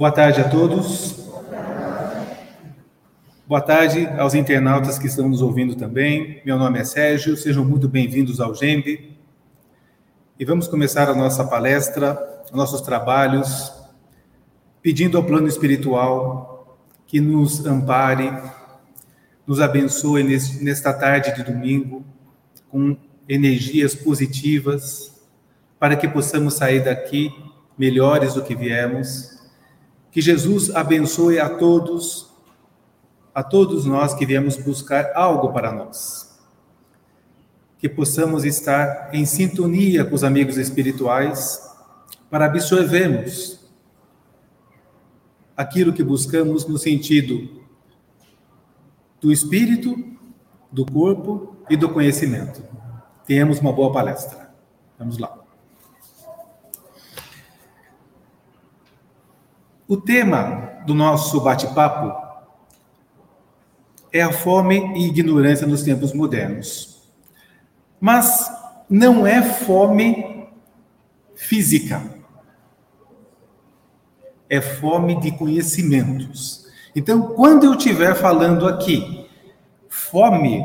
Boa tarde a todos. Boa tarde aos internautas que estão nos ouvindo também. Meu nome é Sérgio, sejam muito bem-vindos ao GEMB. E vamos começar a nossa palestra, nossos trabalhos, pedindo ao plano espiritual que nos ampare, nos abençoe nesta tarde de domingo com energias positivas, para que possamos sair daqui melhores do que viemos que Jesus abençoe a todos, a todos nós que viemos buscar algo para nós. Que possamos estar em sintonia com os amigos espirituais para absorvermos aquilo que buscamos no sentido do espírito, do corpo e do conhecimento. Tenhamos uma boa palestra. Vamos lá. O tema do nosso bate-papo é a fome e ignorância nos tempos modernos. Mas não é fome física. É fome de conhecimentos. Então, quando eu estiver falando aqui, fome,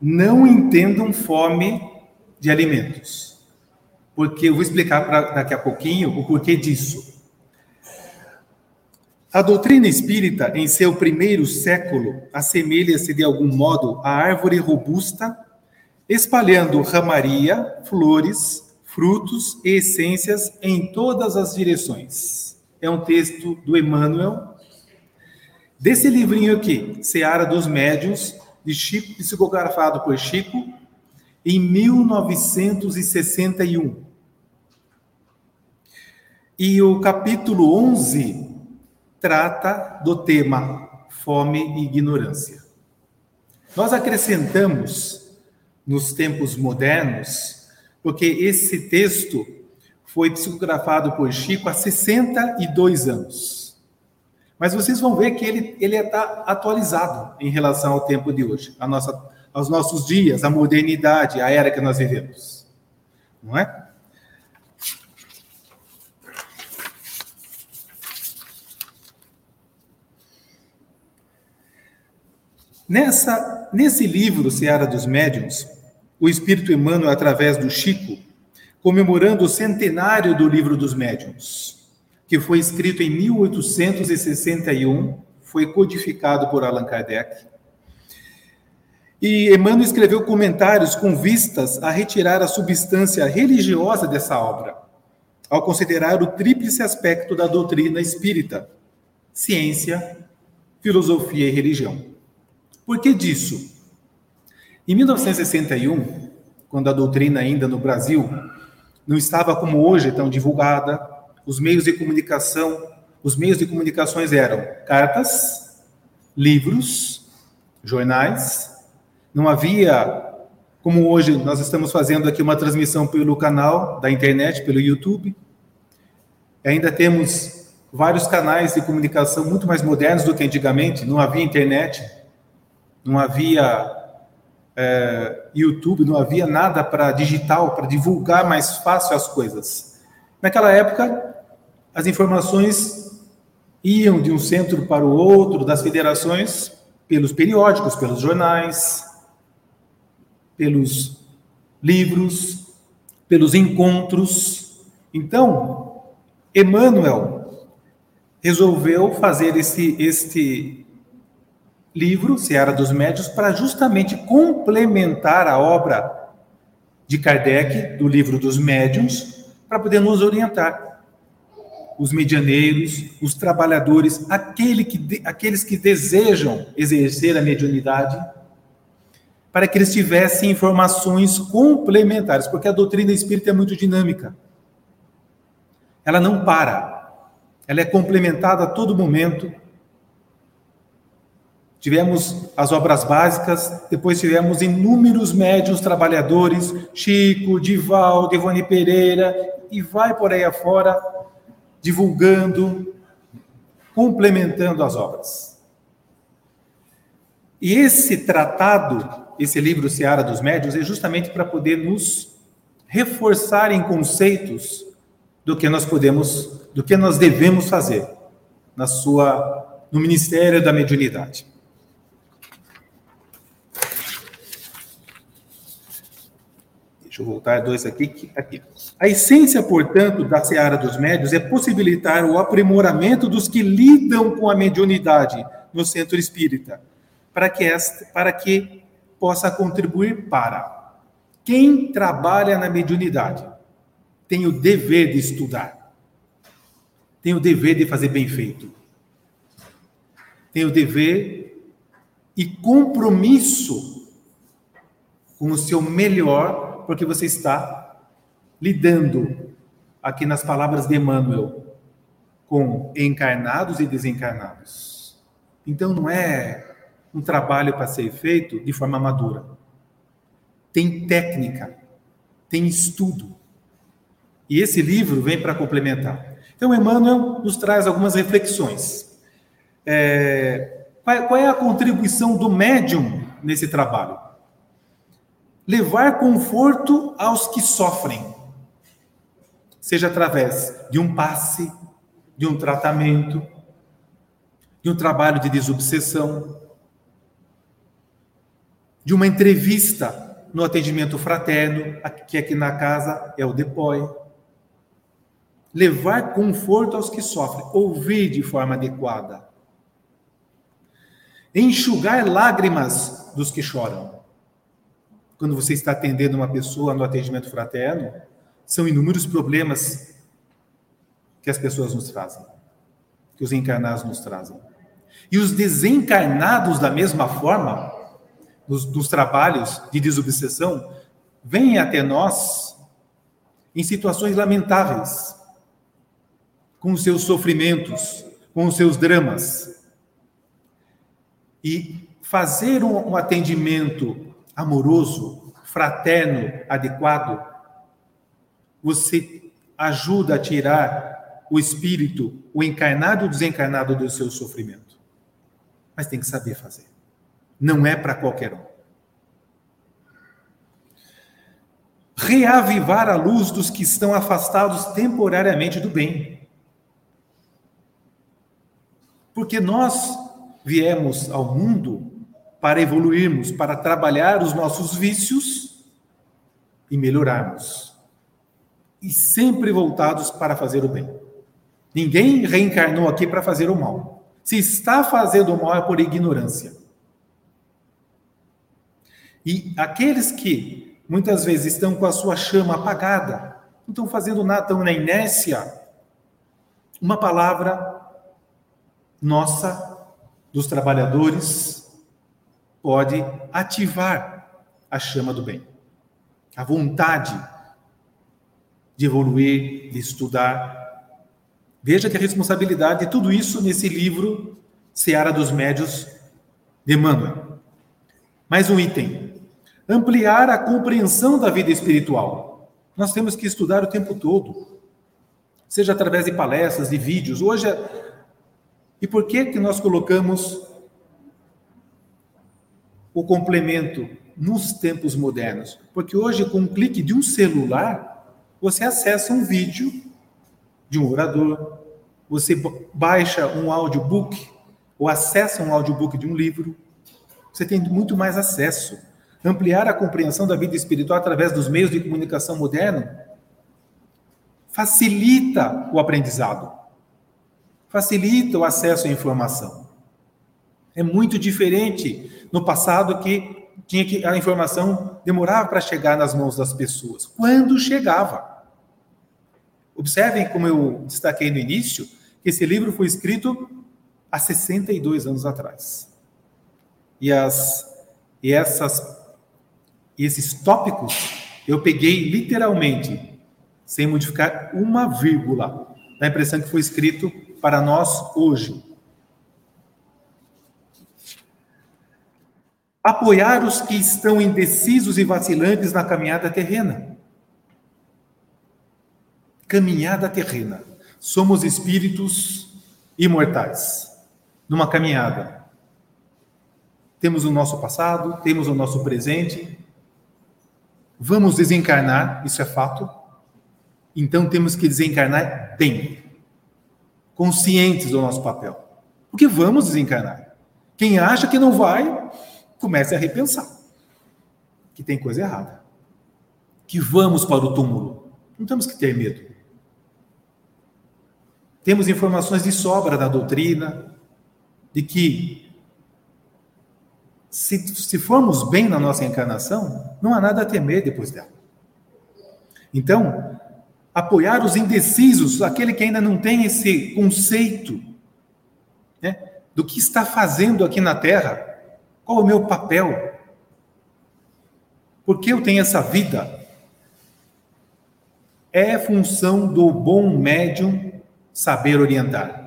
não entendam fome de alimentos. Porque eu vou explicar pra, daqui a pouquinho o porquê disso. A doutrina espírita, em seu primeiro século, assemelha-se de algum modo à árvore robusta, espalhando ramaria, flores, frutos e essências em todas as direções. É um texto do Emmanuel. Desse livrinho aqui, Seara dos Médiuns, de Chico, psicografado por Chico, em 1961. E o capítulo 11 trata do tema fome e ignorância. Nós acrescentamos nos tempos modernos, porque esse texto foi psicografado por Chico há 62 anos. Mas vocês vão ver que ele ele está atualizado em relação ao tempo de hoje, nossa, aos nossos dias, à modernidade, à era que nós vivemos. Não é? Nessa, nesse livro, Seara dos Médiuns, o Espírito Emmanuel, através do Chico, comemorando o centenário do Livro dos Médiuns, que foi escrito em 1861, foi codificado por Allan Kardec. E Emmanuel escreveu comentários com vistas a retirar a substância religiosa dessa obra, ao considerar o tríplice aspecto da doutrina espírita: ciência, filosofia e religião. Por que disso? Em 1961, quando a doutrina ainda no Brasil não estava como hoje tão divulgada, os meios de comunicação, os meios de comunicações eram cartas, livros, jornais, não havia como hoje nós estamos fazendo aqui uma transmissão pelo canal da internet, pelo YouTube. Ainda temos vários canais de comunicação muito mais modernos do que antigamente, não havia internet, não havia é, YouTube, não havia nada para digital, para divulgar mais fácil as coisas. Naquela época, as informações iam de um centro para o outro, das federações, pelos periódicos, pelos jornais, pelos livros, pelos encontros. Então, Emmanuel resolveu fazer esse, este livro, Seara dos Médios, para justamente complementar a obra de Kardec, do livro dos médiuns, para poder nos orientar. Os medianeiros, os trabalhadores, aquele que, aqueles que desejam exercer a mediunidade, para que eles tivessem informações complementares, porque a doutrina espírita é muito dinâmica. Ela não para. Ela é complementada a todo momento Tivemos as obras básicas, depois tivemos inúmeros médios trabalhadores, Chico, Dival, Devone Pereira, e vai por aí afora, divulgando, complementando as obras. E esse tratado, esse livro Seara dos Médios, é justamente para poder nos reforçar em conceitos do que nós podemos, do que nós devemos fazer. na sua no ministério da mediunidade. Deixa eu voltar dois aqui, aqui. A essência, portanto, da seara dos médios é possibilitar o aprimoramento dos que lidam com a mediunidade no centro espírita, para que, esta, para que possa contribuir para. Quem trabalha na mediunidade tem o dever de estudar, tem o dever de fazer bem feito, tem o dever e compromisso com o seu melhor porque você está lidando, aqui nas palavras de Emmanuel, com encarnados e desencarnados. Então não é um trabalho para ser feito de forma madura. Tem técnica, tem estudo. E esse livro vem para complementar. Então, Emmanuel nos traz algumas reflexões. É, qual é a contribuição do médium nesse trabalho? Levar conforto aos que sofrem, seja através de um passe, de um tratamento, de um trabalho de desobsessão, de uma entrevista no atendimento fraterno, que aqui na casa é o DEPOI. Levar conforto aos que sofrem, ouvir de forma adequada. Enxugar lágrimas dos que choram quando você está atendendo uma pessoa no atendimento fraterno, são inúmeros problemas que as pessoas nos trazem, que os encarnados nos trazem. E os desencarnados, da mesma forma, nos, nos trabalhos de desobsessão, vêm até nós em situações lamentáveis, com os seus sofrimentos, com os seus dramas. E fazer um, um atendimento amoroso, fraterno, adequado, você ajuda a tirar o espírito, o encarnado e o desencarnado do seu sofrimento. Mas tem que saber fazer. Não é para qualquer um. Reavivar a luz dos que estão afastados temporariamente do bem. Porque nós viemos ao mundo para evoluirmos, para trabalhar os nossos vícios e melhorarmos. E sempre voltados para fazer o bem. Ninguém reencarnou aqui para fazer o mal. Se está fazendo o mal é por ignorância. E aqueles que muitas vezes estão com a sua chama apagada, não estão fazendo nada, estão na inércia, uma palavra nossa, dos trabalhadores, pode ativar a chama do bem, a vontade de evoluir, de estudar. Veja que a responsabilidade de tudo isso nesse livro Seara dos Médios de Emmanuel. Mais um item. Ampliar a compreensão da vida espiritual. Nós temos que estudar o tempo todo, seja através de palestras, de vídeos. Hoje, e por que que nós colocamos o complemento nos tempos modernos. Porque hoje, com um clique de um celular, você acessa um vídeo de um orador, você baixa um audiobook ou acessa um audiobook de um livro. Você tem muito mais acesso. Ampliar a compreensão da vida espiritual através dos meios de comunicação moderno facilita o aprendizado, facilita o acesso à informação. É muito diferente no passado que tinha que a informação demorava para chegar nas mãos das pessoas. Quando chegava. Observem como eu destaquei no início que esse livro foi escrito há 62 anos atrás. E as e essas e esses tópicos eu peguei literalmente, sem modificar uma vírgula, da impressão que foi escrito para nós hoje. Apoiar os que estão indecisos e vacilantes na caminhada terrena. Caminhada terrena. Somos espíritos imortais numa caminhada. Temos o nosso passado, temos o nosso presente. Vamos desencarnar, isso é fato. Então temos que desencarnar bem. conscientes do nosso papel. Porque vamos desencarnar. Quem acha que não vai, comece a repensar que tem coisa errada. Que vamos para o túmulo. Não temos que ter medo. Temos informações de sobra da doutrina, de que se, se formos bem na nossa encarnação, não há nada a temer depois dela. Então, apoiar os indecisos, aquele que ainda não tem esse conceito né, do que está fazendo aqui na Terra, qual o meu papel, por que eu tenho essa vida? É função do bom médium saber orientar.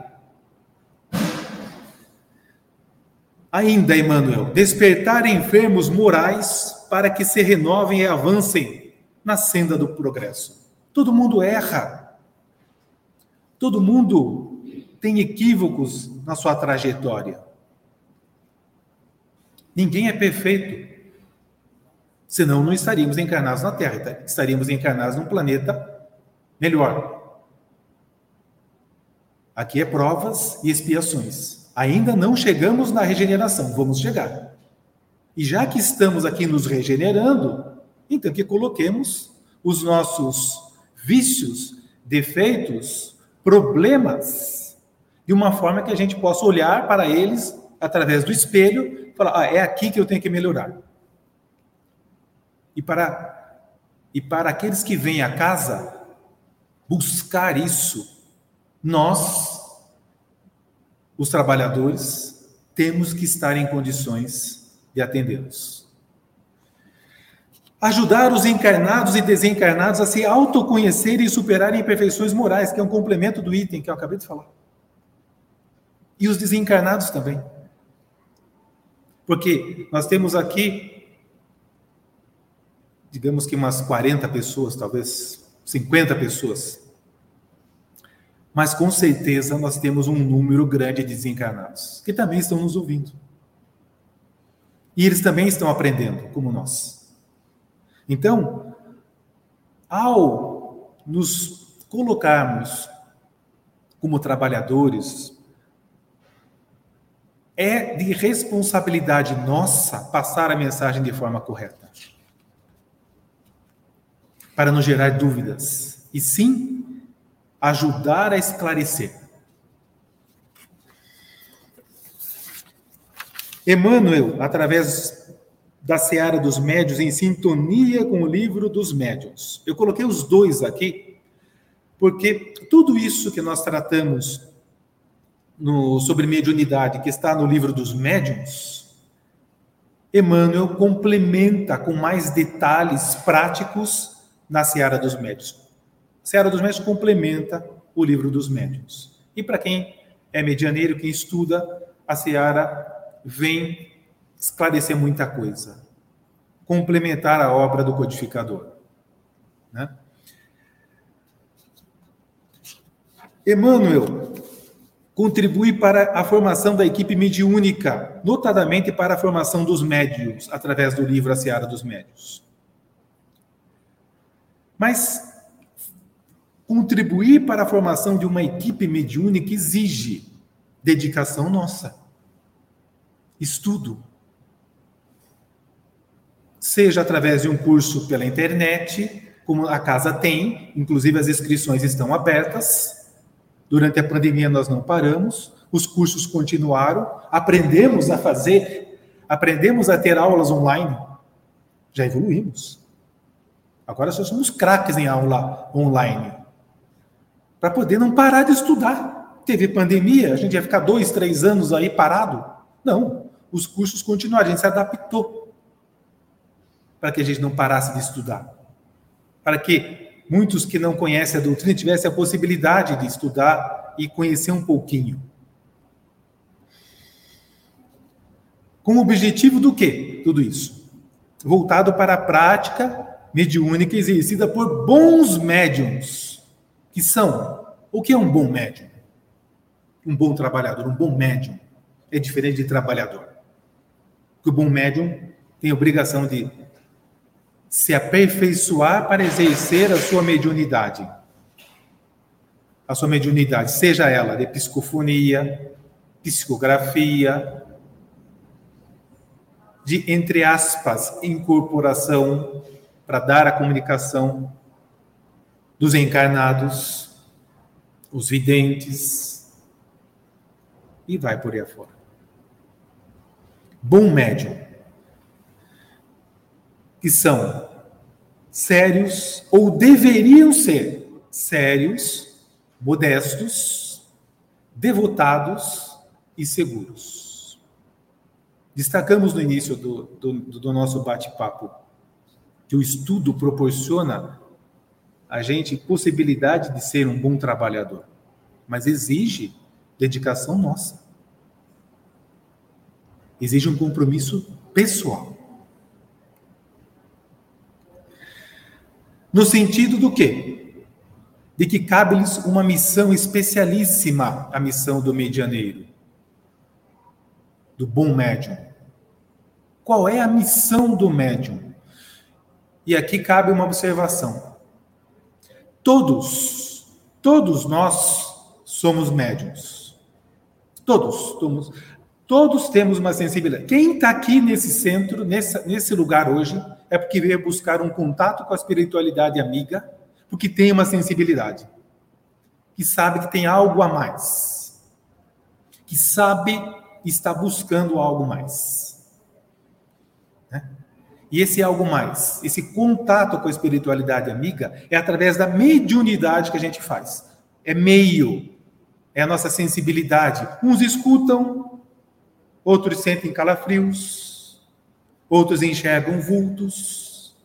Ainda, Emmanuel, despertar enfermos morais para que se renovem e avancem na senda do progresso. Todo mundo erra. Todo mundo tem equívocos na sua trajetória. Ninguém é perfeito. Senão não estaríamos encarnados na Terra, tá? estaríamos encarnados num planeta melhor. Aqui é provas e expiações. Ainda não chegamos na regeneração, vamos chegar. E já que estamos aqui nos regenerando, então que coloquemos os nossos vícios, defeitos, problemas, de uma forma que a gente possa olhar para eles através do espelho falar: ah, é aqui que eu tenho que melhorar. E para, e para aqueles que vêm à casa buscar isso, nós, os trabalhadores, temos que estar em condições de atendê-los. Ajudar os encarnados e desencarnados a se autoconhecerem e superarem imperfeições morais, que é um complemento do item que eu acabei de falar. E os desencarnados também. Porque nós temos aqui digamos que umas 40 pessoas, talvez 50 pessoas. Mas com certeza nós temos um número grande de desencarnados que também estão nos ouvindo. E eles também estão aprendendo, como nós. Então, ao nos colocarmos como trabalhadores, é de responsabilidade nossa passar a mensagem de forma correta para não gerar dúvidas, e sim ajudar a esclarecer. Emmanuel, através da Seara dos Médios, em sintonia com o livro dos Médios. Eu coloquei os dois aqui, porque tudo isso que nós tratamos no, sobre mediunidade, que está no livro dos Médios, Emmanuel complementa com mais detalhes práticos na Seara dos Médios. A Seara dos Médios complementa o livro dos médios. E para quem é medianeiro, quem estuda, a Seara vem esclarecer muita coisa, complementar a obra do codificador. Né? Emmanuel contribui para a formação da equipe mediúnica, notadamente para a formação dos médios, através do livro A Seara dos Médios. Mas contribuir para a formação de uma equipe mediúnica exige dedicação nossa, estudo. Seja através de um curso pela internet, como a casa tem, inclusive as inscrições estão abertas. Durante a pandemia nós não paramos, os cursos continuaram, aprendemos a fazer, aprendemos a ter aulas online, já evoluímos. Agora só somos craques em aula online. Para poder não parar de estudar. Teve pandemia, a gente ia ficar dois, três anos aí parado? Não. Os cursos continuaram, a gente se adaptou. Para que a gente não parasse de estudar. Para que muitos que não conhecem a doutrina tivessem a possibilidade de estudar e conhecer um pouquinho. Com o objetivo do quê? Tudo isso. Voltado para a prática mediúnica exercida por bons médiums, que são o que é um bom médium? Um bom trabalhador, um bom médium é diferente de trabalhador. Porque o bom médium tem a obrigação de se aperfeiçoar para exercer a sua mediunidade. a sua mediunidade, seja ela de psicofonia, psicografia, de, entre aspas, incorporação para dar a comunicação dos encarnados, os videntes, e vai por aí afora. Bom médium, que são sérios, ou deveriam ser sérios, modestos, devotados e seguros. Destacamos no início do, do, do nosso bate-papo que o estudo proporciona a gente possibilidade de ser um bom trabalhador, mas exige dedicação nossa. Exige um compromisso pessoal. No sentido do quê? De que cabe-lhes uma missão especialíssima, a missão do medianeiro, do bom médium. Qual é a missão do médium? E aqui cabe uma observação. Todos, todos nós somos médiums. Todos somos. Todos temos uma sensibilidade. Quem está aqui nesse centro, nesse lugar hoje, é porque veio buscar um contato com a espiritualidade amiga, porque tem uma sensibilidade. Que sabe que tem algo a mais. Que sabe está buscando algo mais. E esse algo mais, esse contato com a espiritualidade amiga, é através da mediunidade que a gente faz. É meio, é a nossa sensibilidade. Uns escutam, outros sentem calafrios, outros enxergam vultos,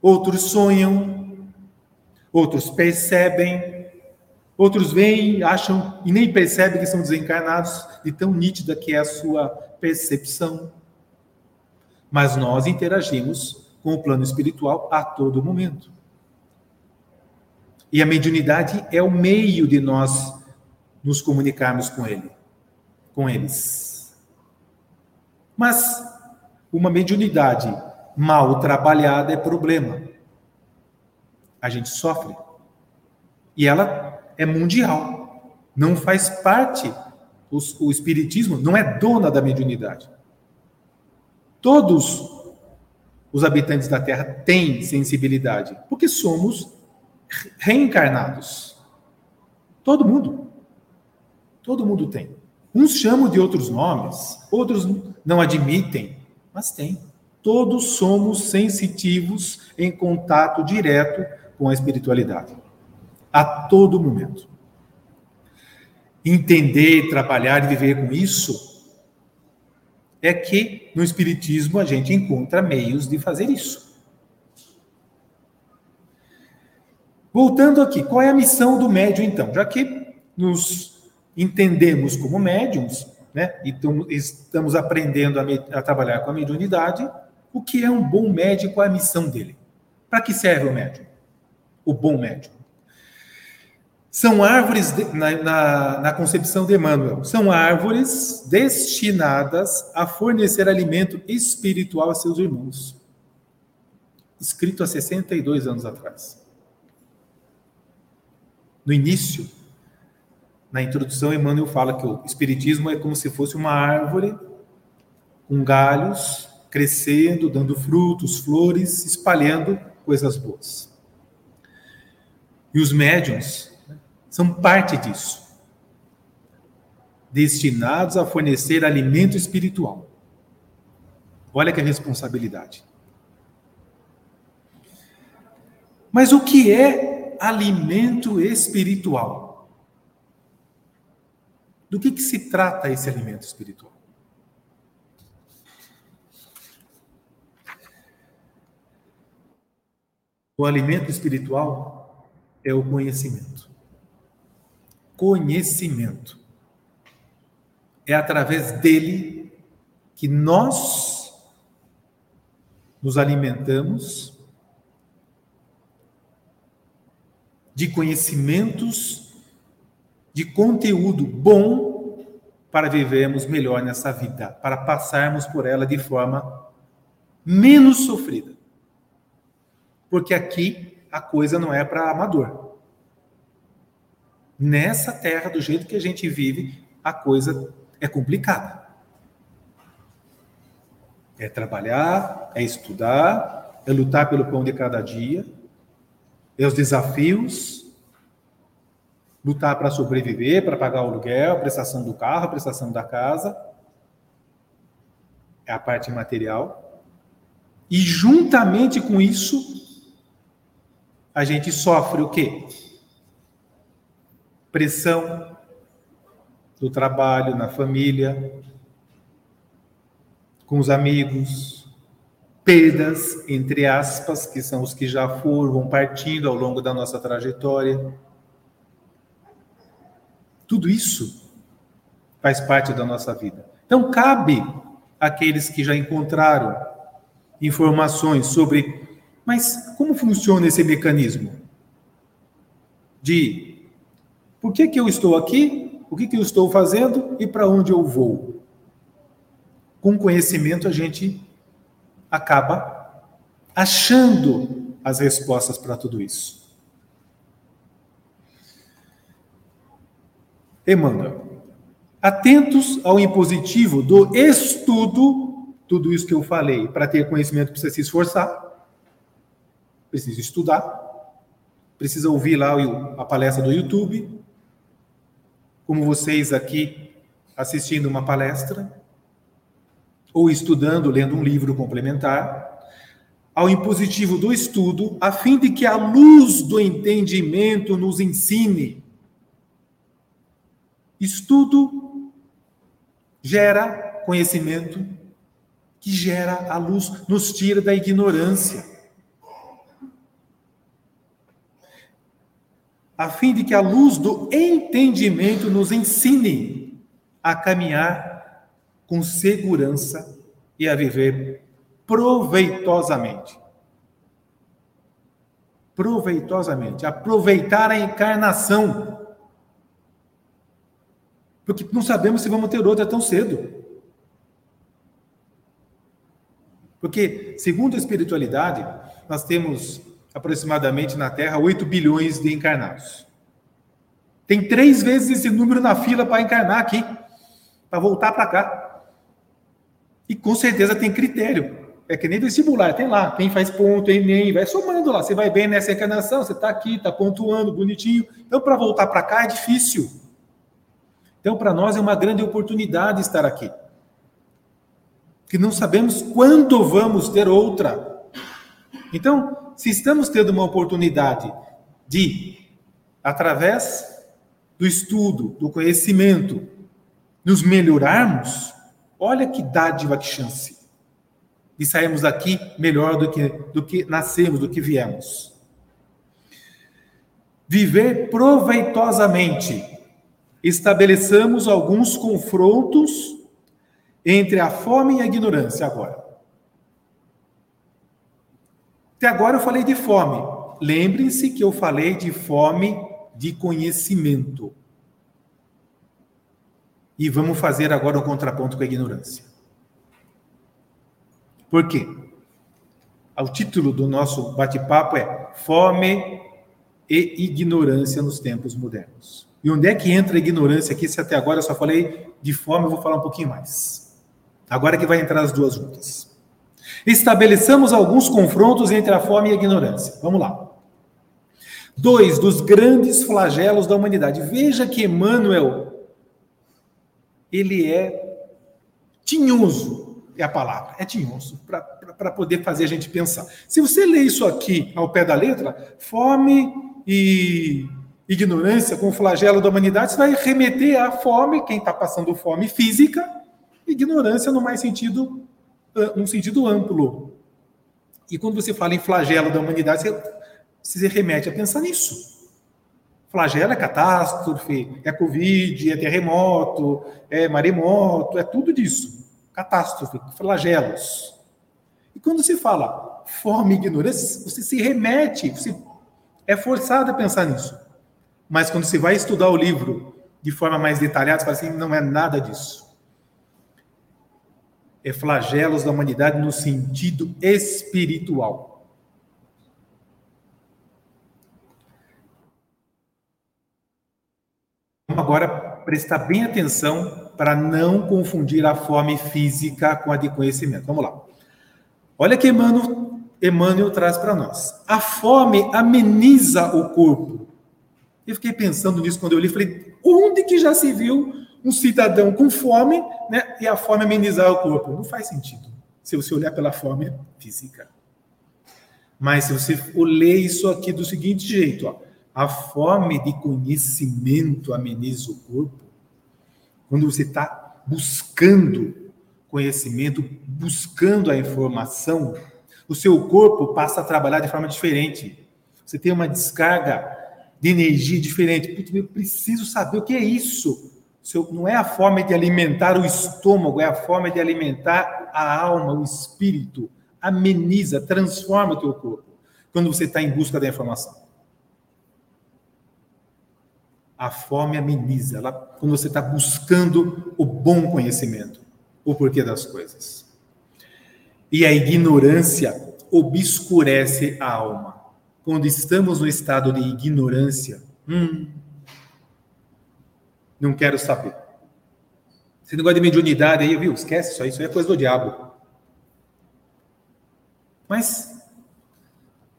outros sonham, outros percebem, outros veem, acham e nem percebem que são desencarnados, de tão nítida que é a sua percepção mas nós interagimos com o plano espiritual a todo momento. E a mediunidade é o meio de nós nos comunicarmos com ele, com eles. Mas uma mediunidade mal trabalhada é problema. A gente sofre. E ela é mundial. Não faz parte o, o espiritismo não é dona da mediunidade. Todos os habitantes da Terra têm sensibilidade, porque somos reencarnados. Todo mundo. Todo mundo tem. Uns chamam de outros nomes, outros não admitem, mas tem. Todos somos sensitivos em contato direto com a espiritualidade. A todo momento. Entender, trabalhar e viver com isso é que no Espiritismo a gente encontra meios de fazer isso. Voltando aqui, qual é a missão do médium, então? Já que nos entendemos como médiums, né, e estamos aprendendo a, a trabalhar com a mediunidade, o que é um bom qual é a missão dele? Para que serve o médium? O bom médium. São árvores, de, na, na, na, concepção de Emmanuel, são árvores destinadas a fornecer alimento espiritual a seus irmãos. Escrito há 62 anos atrás. No início, na introdução, Emmanuel fala que o Espiritismo é como se fosse uma árvore com galhos crescendo, dando frutos, flores, espalhando coisas boas. E os médiums são parte disso. Destinados a fornecer alimento espiritual. Olha que responsabilidade. Mas o que é alimento espiritual? Do que, que se trata esse alimento espiritual? O alimento espiritual é o conhecimento conhecimento. É através dele que nós nos alimentamos de conhecimentos, de conteúdo bom para vivermos melhor nessa vida, para passarmos por ela de forma menos sofrida. Porque aqui a coisa não é para amador. Nessa terra, do jeito que a gente vive, a coisa é complicada. É trabalhar, é estudar, é lutar pelo pão de cada dia, é os desafios, lutar para sobreviver, para pagar o aluguel, a prestação do carro, a prestação da casa. É a parte material. E juntamente com isso, a gente sofre o quê? Pressão do trabalho, na família, com os amigos, perdas, entre aspas, que são os que já foram, partindo ao longo da nossa trajetória. Tudo isso faz parte da nossa vida. Então, cabe àqueles que já encontraram informações sobre, mas como funciona esse mecanismo? De por que, que eu estou aqui, o que, que eu estou fazendo e para onde eu vou? Com conhecimento, a gente acaba achando as respostas para tudo isso. Emmanuel. Atentos ao impositivo do estudo, tudo isso que eu falei, para ter conhecimento precisa se esforçar, precisa estudar, precisa ouvir lá a palestra do YouTube, como vocês aqui assistindo uma palestra, ou estudando, lendo um livro complementar, ao impositivo do estudo, a fim de que a luz do entendimento nos ensine Estudo gera conhecimento, que gera a luz, nos tira da ignorância. A fim de que a luz do entendimento nos ensine a caminhar com segurança e a viver proveitosamente. Proveitosamente. Aproveitar a encarnação porque não sabemos se vamos ter outra tão cedo. Porque, segundo a espiritualidade, nós temos aproximadamente na Terra 8 bilhões de encarnados. Tem três vezes esse número na fila para encarnar aqui, para voltar para cá. E com certeza tem critério. É que nem vestibular, tem lá, quem faz ponto, Enem, vai somando lá. Você vai bem nessa encarnação, você está aqui, está pontuando, bonitinho. Então, para voltar para cá é difícil. Então, para nós é uma grande oportunidade estar aqui. Que não sabemos quando vamos ter outra. Então, se estamos tendo uma oportunidade de, através do estudo, do conhecimento, nos melhorarmos, olha que dádiva, que chance. E sairmos daqui melhor do que, do que nascemos, do que viemos. Viver proveitosamente estabeleçamos alguns confrontos entre a fome e a ignorância agora. Até agora eu falei de fome. Lembrem-se que eu falei de fome de conhecimento. E vamos fazer agora um contraponto com a ignorância. Por quê? O título do nosso bate-papo é Fome e Ignorância nos Tempos Modernos. E onde é que entra a ignorância aqui? Se até agora eu só falei de fome, eu vou falar um pouquinho mais. Agora que vai entrar as duas juntas. Estabeleçamos alguns confrontos entre a fome e a ignorância. Vamos lá. Dois dos grandes flagelos da humanidade. Veja que Emmanuel, ele é tinhoso, é a palavra, é tinhoso, para poder fazer a gente pensar. Se você ler isso aqui ao pé da letra, fome e ignorância com o flagelo da humanidade, você vai remeter à fome, quem está passando fome física, ignorância no mais sentido, num sentido amplo. E quando você fala em flagelo da humanidade, você, você remete a pensar nisso. Flagelo é catástrofe, é Covid, é terremoto, é maremoto, é tudo disso. Catástrofe, flagelos. E quando se fala fome e ignorância, você se remete, você é forçado a pensar nisso. Mas quando você vai estudar o livro de forma mais detalhada, você fala assim: não é nada disso. É flagelos da humanidade no sentido espiritual. agora prestar bem atenção para não confundir a fome física com a de conhecimento. Vamos lá. Olha que Emmanuel, Emmanuel traz para nós. A fome ameniza o corpo. Eu fiquei pensando nisso quando eu li, falei, onde que já se viu um cidadão com fome, né, e a fome amenizar o corpo? Não faz sentido. Se você olhar pela fome física. Mas se você ler isso aqui do seguinte jeito, ó, a fome de conhecimento ameniza o corpo. Quando você está buscando conhecimento, buscando a informação, o seu corpo passa a trabalhar de forma diferente. Você tem uma descarga de energia diferente. Putz, eu preciso saber o que é isso. Não é a forma de alimentar o estômago, é a forma de alimentar a alma, o espírito. Ameniza, transforma o teu corpo quando você está em busca da informação. A fome ameniza, ela, quando você está buscando o bom conhecimento, o porquê das coisas. E a ignorância obscurece a alma. Quando estamos no estado de ignorância, hum, não quero saber. Esse negócio de mediunidade aí, viu? Esquece isso aí, isso aí é coisa do diabo. Mas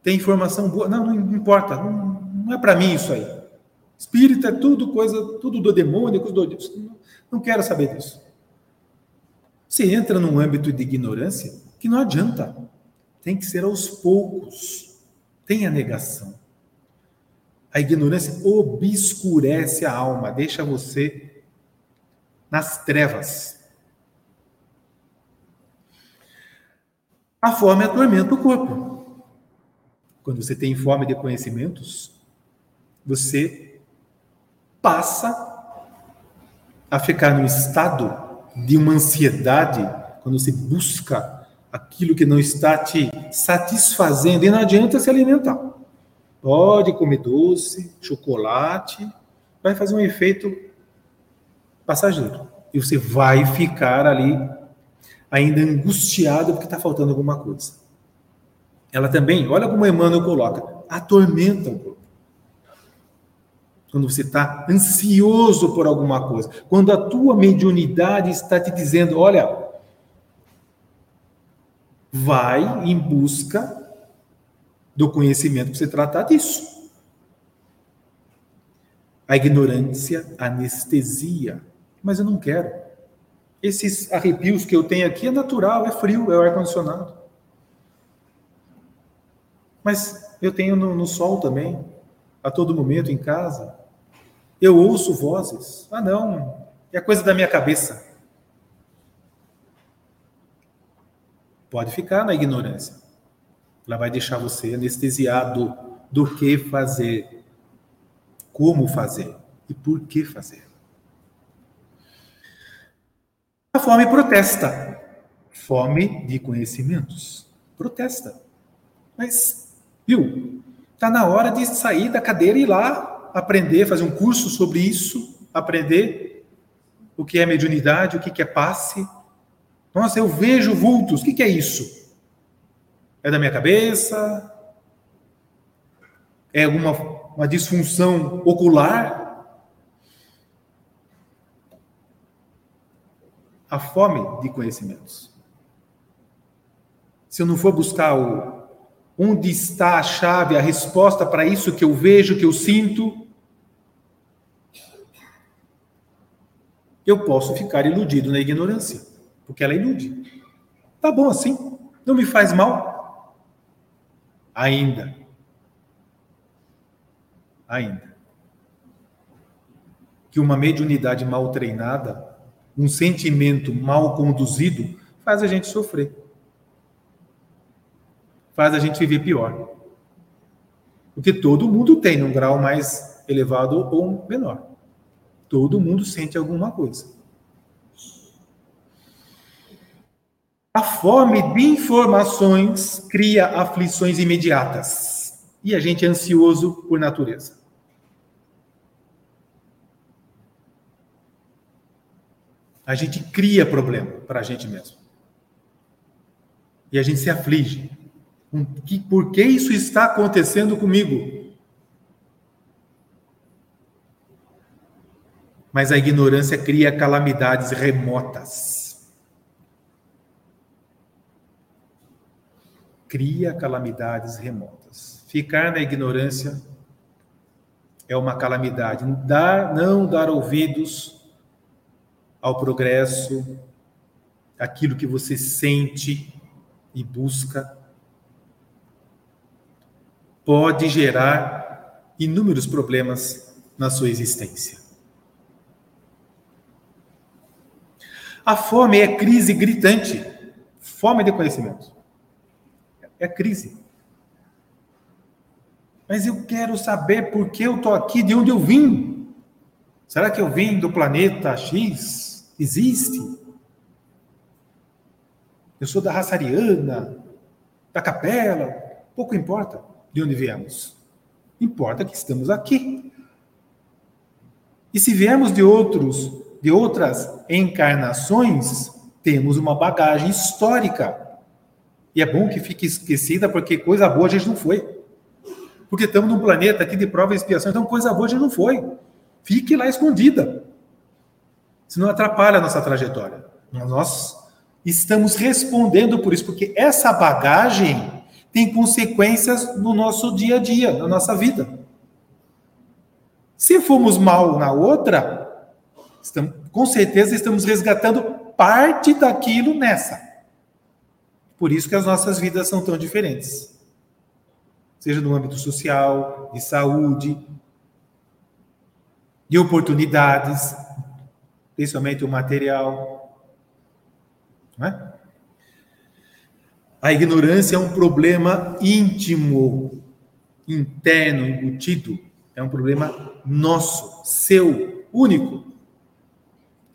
tem informação boa. Não, não importa, não, não é para mim isso aí. Espírito é tudo coisa, tudo do demônio, do não, não quero saber disso. Você entra num âmbito de ignorância que não adianta. Tem que ser aos poucos. Tem a negação. A ignorância obscurece a alma, deixa você nas trevas. A fome atormenta o corpo. Quando você tem fome de conhecimentos, você passa a ficar no estado de uma ansiedade, quando você busca aquilo que não está te satisfazendo, e não adianta se alimentar. Pode comer doce, chocolate, vai fazer um efeito passageiro. E você vai ficar ali ainda angustiado porque está faltando alguma coisa. Ela também, olha como Emmanuel coloca, atormenta o corpo quando você está ansioso por alguma coisa, quando a tua mediunidade está te dizendo, olha, vai em busca do conhecimento para você tratar disso. A ignorância anestesia, mas eu não quero. Esses arrepios que eu tenho aqui é natural, é frio, é o ar-condicionado. Mas eu tenho no, no sol também, a todo momento em casa. Eu ouço vozes. Ah, não, é coisa da minha cabeça. Pode ficar na ignorância. Ela vai deixar você anestesiado do que fazer, como fazer e por que fazer. A fome protesta. Fome de conhecimentos. Protesta. Mas, viu? Está na hora de sair da cadeira e ir lá aprender, fazer um curso sobre isso, aprender o que é mediunidade, o que é passe. Nossa, eu vejo vultos, o que é isso? É da minha cabeça? É alguma uma disfunção ocular? A fome de conhecimentos. Se eu não for buscar o, Onde está a chave, a resposta para isso que eu vejo, que eu sinto? Eu posso ficar iludido na ignorância, porque ela ilude. Tá bom assim, não me faz mal. Ainda. Ainda. Que uma mediunidade mal treinada, um sentimento mal conduzido, faz a gente sofrer faz a gente viver pior. Porque todo mundo tem, num grau mais elevado ou menor. Todo mundo sente alguma coisa. A fome de informações cria aflições imediatas. E a gente é ansioso por natureza. A gente cria problema para a gente mesmo. E a gente se aflige. Por que isso está acontecendo comigo? Mas a ignorância cria calamidades remotas. Cria calamidades remotas. Ficar na ignorância é uma calamidade. Dar, não dar ouvidos ao progresso, aquilo que você sente e busca, pode gerar inúmeros problemas na sua existência. A fome é crise gritante. Fome de conhecimento. É crise. Mas eu quero saber por que eu estou aqui, de onde eu vim. Será que eu vim do planeta X? Existe? Eu sou da raça ariana, da capela, pouco importa de onde viemos. Importa que estamos aqui. E se viemos de outros, de outras encarnações, temos uma bagagem histórica. E é bom que fique esquecida, porque coisa boa a gente não foi. Porque estamos num planeta aqui de prova e expiação, então coisa boa a gente não foi. Fique lá escondida. Senão atrapalha a nossa trajetória. Nós estamos respondendo por isso, porque essa bagagem tem consequências no nosso dia a dia, na nossa vida. Se formos mal na outra, estamos, com certeza estamos resgatando parte daquilo nessa. Por isso que as nossas vidas são tão diferentes. Seja no âmbito social, de saúde, de oportunidades, principalmente o material. Não é? A ignorância é um problema íntimo, interno, embutido. É um problema nosso, seu, único.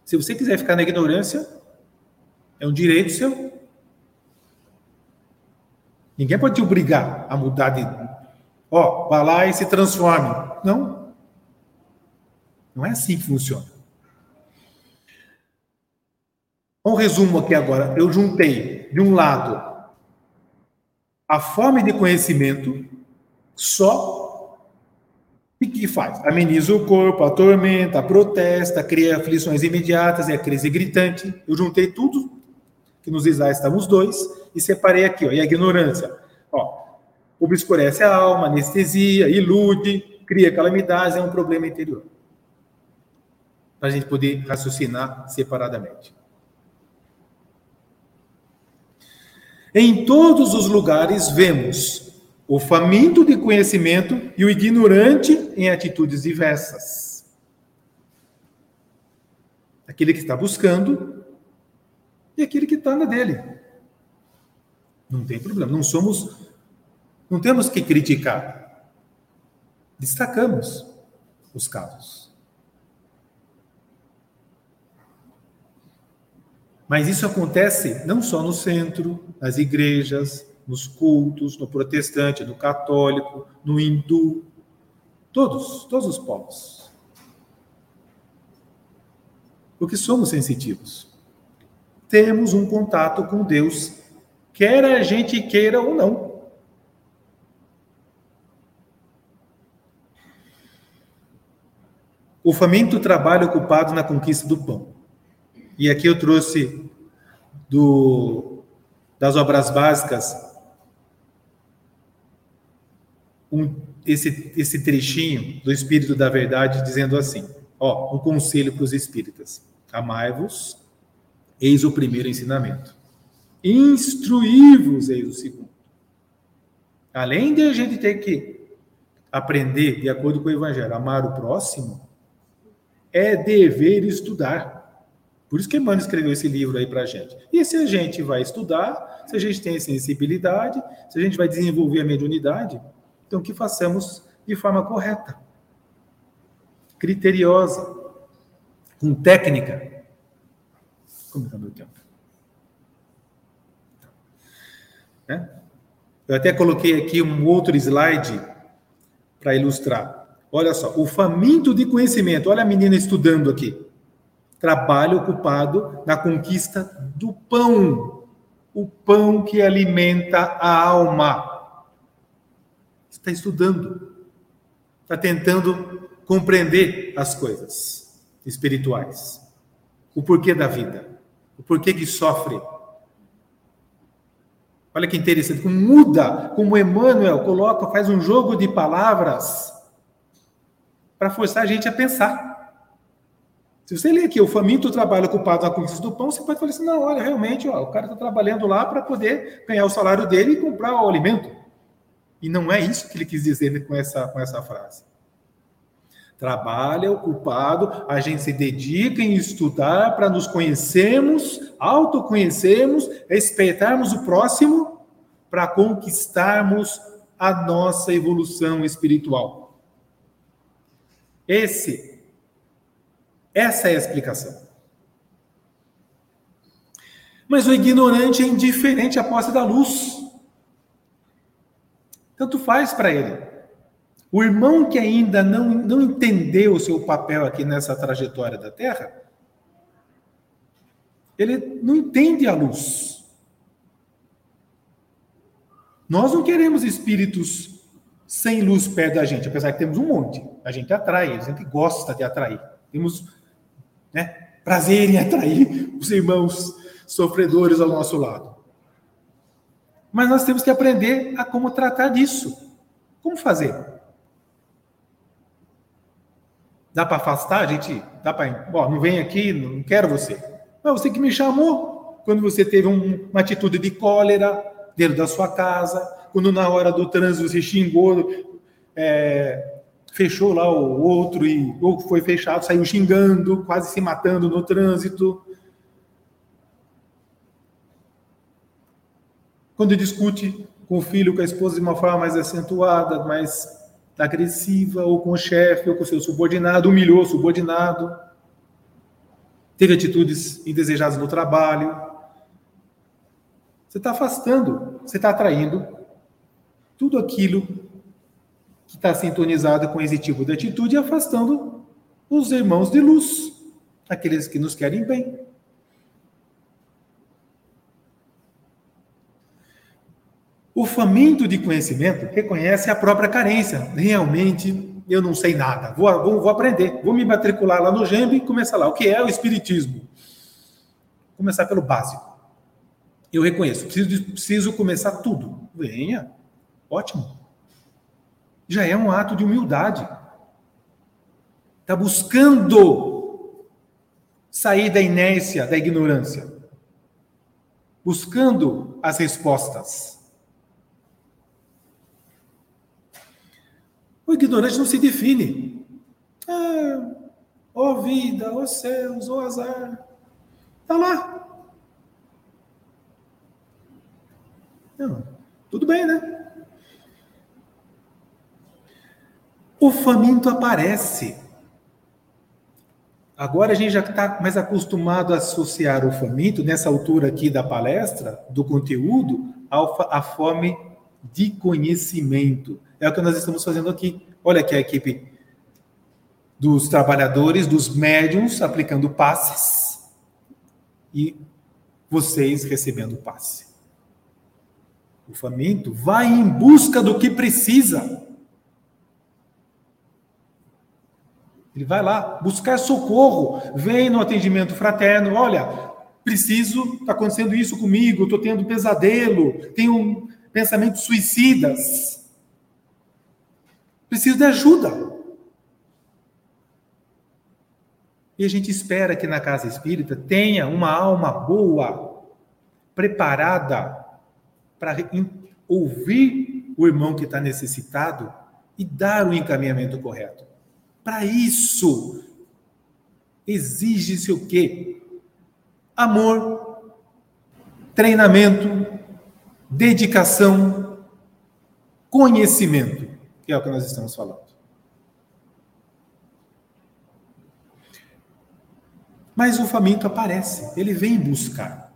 Se você quiser ficar na ignorância, é um direito seu. Ninguém pode te obrigar a mudar de. Ó, oh, vá lá e se transforme. Não. Não é assim que funciona. Um resumo aqui agora. Eu juntei, de um lado, a fome de conhecimento só o que faz? Ameniza o corpo, atormenta, protesta, cria aflições imediatas, é a crise gritante. Eu juntei tudo que nos Isais estamos dois e separei aqui, ó, e a ignorância. Ó, obscurece a alma, anestesia, ilude, cria calamidades, é um problema interior. Para a gente poder raciocinar separadamente. Em todos os lugares vemos o faminto de conhecimento e o ignorante em atitudes diversas. Aquele que está buscando e aquele que está na dele. Não tem problema, não somos, não temos que criticar. Destacamos os casos. Mas isso acontece não só no centro, nas igrejas, nos cultos, no protestante, no católico, no hindu, todos, todos os povos. Porque somos sensitivos. Temos um contato com Deus, quer a gente queira ou não. O faminto trabalha ocupado na conquista do pão. E aqui eu trouxe do, das obras básicas um, esse, esse trechinho do Espírito da Verdade dizendo assim: ó, um conselho para os espíritas: amai-vos, eis o primeiro ensinamento. Instruí-vos, eis o segundo. Além de a gente ter que aprender de acordo com o Evangelho, amar o próximo, é dever estudar. Por isso que Emmanuel escreveu esse livro aí para a gente. E se a gente vai estudar, se a gente tem sensibilidade, se a gente vai desenvolver a mediunidade, então que façamos de forma correta, criteriosa, com técnica. Como está meu tempo? É? Eu até coloquei aqui um outro slide para ilustrar. Olha só, o faminto de conhecimento. Olha a menina estudando aqui trabalho ocupado na conquista do pão, o pão que alimenta a alma. Está estudando, está tentando compreender as coisas. espirituais. O porquê da vida. O porquê que sofre. Olha que interessante, como muda, como Emmanuel coloca, faz um jogo de palavras para forçar a gente a pensar. Se você ler aqui, o faminto trabalha ocupado na conquista do pão, você pode falar assim, não, olha, realmente, ó, o cara está trabalhando lá para poder ganhar o salário dele e comprar o alimento. E não é isso que ele quis dizer com essa, com essa frase. Trabalha ocupado, a gente se dedica em estudar para nos conhecermos, autoconhecermos, respeitarmos o próximo, para conquistarmos a nossa evolução espiritual. Esse, essa é a explicação. Mas o ignorante é indiferente à posse da luz. Tanto faz para ele. O irmão que ainda não, não entendeu o seu papel aqui nessa trajetória da Terra, ele não entende a luz. Nós não queremos espíritos sem luz perto da gente, apesar que temos um monte. A gente atrai, a gente gosta de atrair. Temos né, prazer em atrair os irmãos sofredores ao nosso lado. Mas nós temos que aprender a como tratar disso. Como fazer? Dá para afastar? A gente dá para. Ó, não vem aqui, não quero você. Mas você que me chamou quando você teve um, uma atitude de cólera dentro da sua casa, quando na hora do trânsito você xingou, é, fechou lá o outro e ou foi fechado, saiu xingando, quase se matando no trânsito. Quando discute com o filho, com a esposa de uma forma mais acentuada, mais agressiva, ou com o chefe, ou com o seu subordinado, humilhou o subordinado, teve atitudes indesejadas no trabalho. Você está afastando, você está atraindo tudo aquilo que está sintonizado com esse tipo de atitude e afastando os irmãos de luz, aqueles que nos querem bem. O faminto de conhecimento reconhece a própria carência. Realmente, eu não sei nada. Vou, vou, vou aprender. Vou me matricular lá no GEMB e começar lá. O que é o Espiritismo? Vou começar pelo básico. Eu reconheço. Preciso, preciso começar tudo. Venha. Ótimo. Já é um ato de humildade. Está buscando sair da inércia, da ignorância. Buscando as respostas. O ignorante não se define. Ah, ó vida, ó céus, ó azar. Está lá. Não, tudo bem, né? O faminto aparece. Agora a gente já está mais acostumado a associar o faminto, nessa altura aqui da palestra, do conteúdo, à fome de conhecimento. É o que nós estamos fazendo aqui. Olha aqui a equipe dos trabalhadores, dos médiums, aplicando passes e vocês recebendo passe. O faminto vai em busca do que precisa. Ele vai lá buscar socorro, vem no atendimento fraterno, olha, preciso, está acontecendo isso comigo, estou tendo pesadelo, tenho pensamentos suicidas. Preciso de ajuda. E a gente espera que na casa espírita tenha uma alma boa, preparada para ouvir o irmão que está necessitado e dar o encaminhamento correto. Para isso, exige-se o quê? Amor, treinamento, dedicação, conhecimento que é o que nós estamos falando. Mas o faminto aparece, ele vem buscar.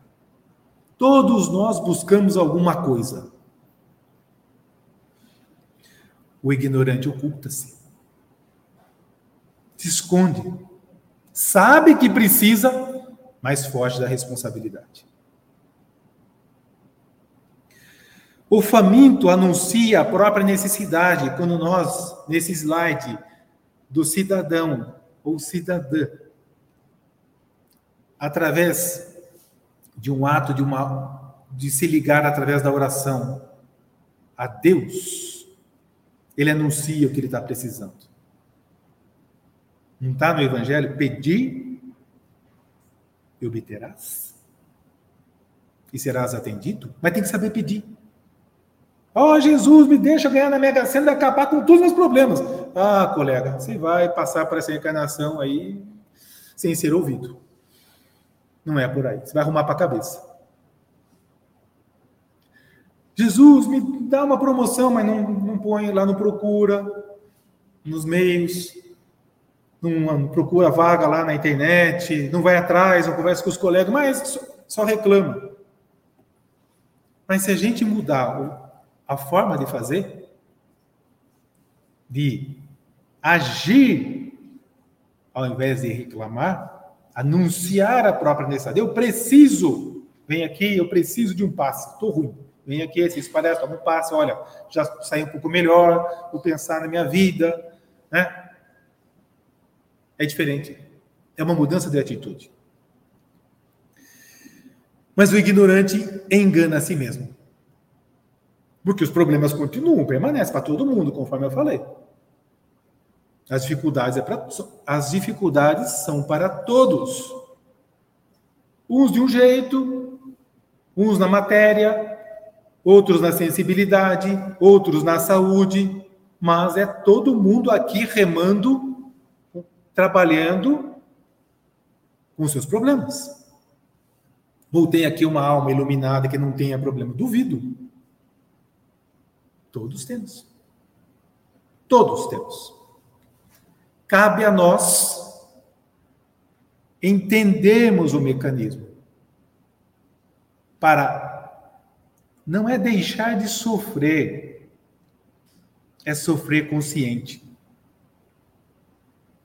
Todos nós buscamos alguma coisa. O ignorante oculta-se, se esconde, sabe que precisa, mas foge da responsabilidade. O faminto anuncia a própria necessidade, quando nós, nesse slide do cidadão ou cidadã, através de um ato de uma de se ligar através da oração a Deus, ele anuncia o que ele está precisando. Não está no Evangelho? Pedir e obterás. E serás atendido. Mas tem que saber pedir. Ó oh, Jesus, me deixa ganhar na Mega Sena e acabar com todos os meus problemas. Ah, colega, você vai passar por essa encarnação aí sem ser ouvido. Não é por aí. Você vai arrumar para a cabeça. Jesus, me dá uma promoção, mas não, não põe lá no procura, nos meios, não procura vaga lá na internet, não vai atrás, não conversa com os colegas, mas só reclama. Mas se a gente mudar a forma de fazer, de agir, ao invés de reclamar, anunciar a própria necessidade, eu preciso, vem aqui, eu preciso de um passe, estou ruim. Vem aqui, esses palhaços, toma um passe, olha, já saí um pouco melhor, vou pensar na minha vida, né? é diferente. É uma mudança de atitude. Mas o ignorante engana a si mesmo. Porque os problemas continuam, permanecem para todo mundo, conforme eu falei. As dificuldades, é pra, as dificuldades são para todos. Uns de um jeito, uns na matéria, outros na sensibilidade, outros na saúde, mas é todo mundo aqui remando trabalhando com seus problemas. Ou tem aqui uma alma iluminada que não tenha problema? Duvido. Todos temos. Todos temos. Cabe a nós entendermos o mecanismo para não é deixar de sofrer, é sofrer consciente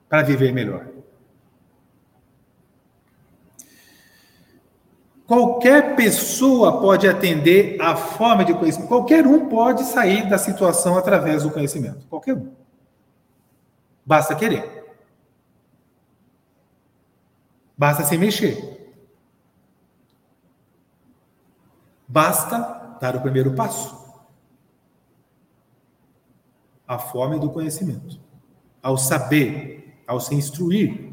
para viver melhor. Qualquer pessoa pode atender à forma de conhecimento. Qualquer um pode sair da situação através do conhecimento. Qualquer um. Basta querer. Basta se mexer. Basta dar o primeiro passo. A fome do conhecimento. Ao saber ao se instruir.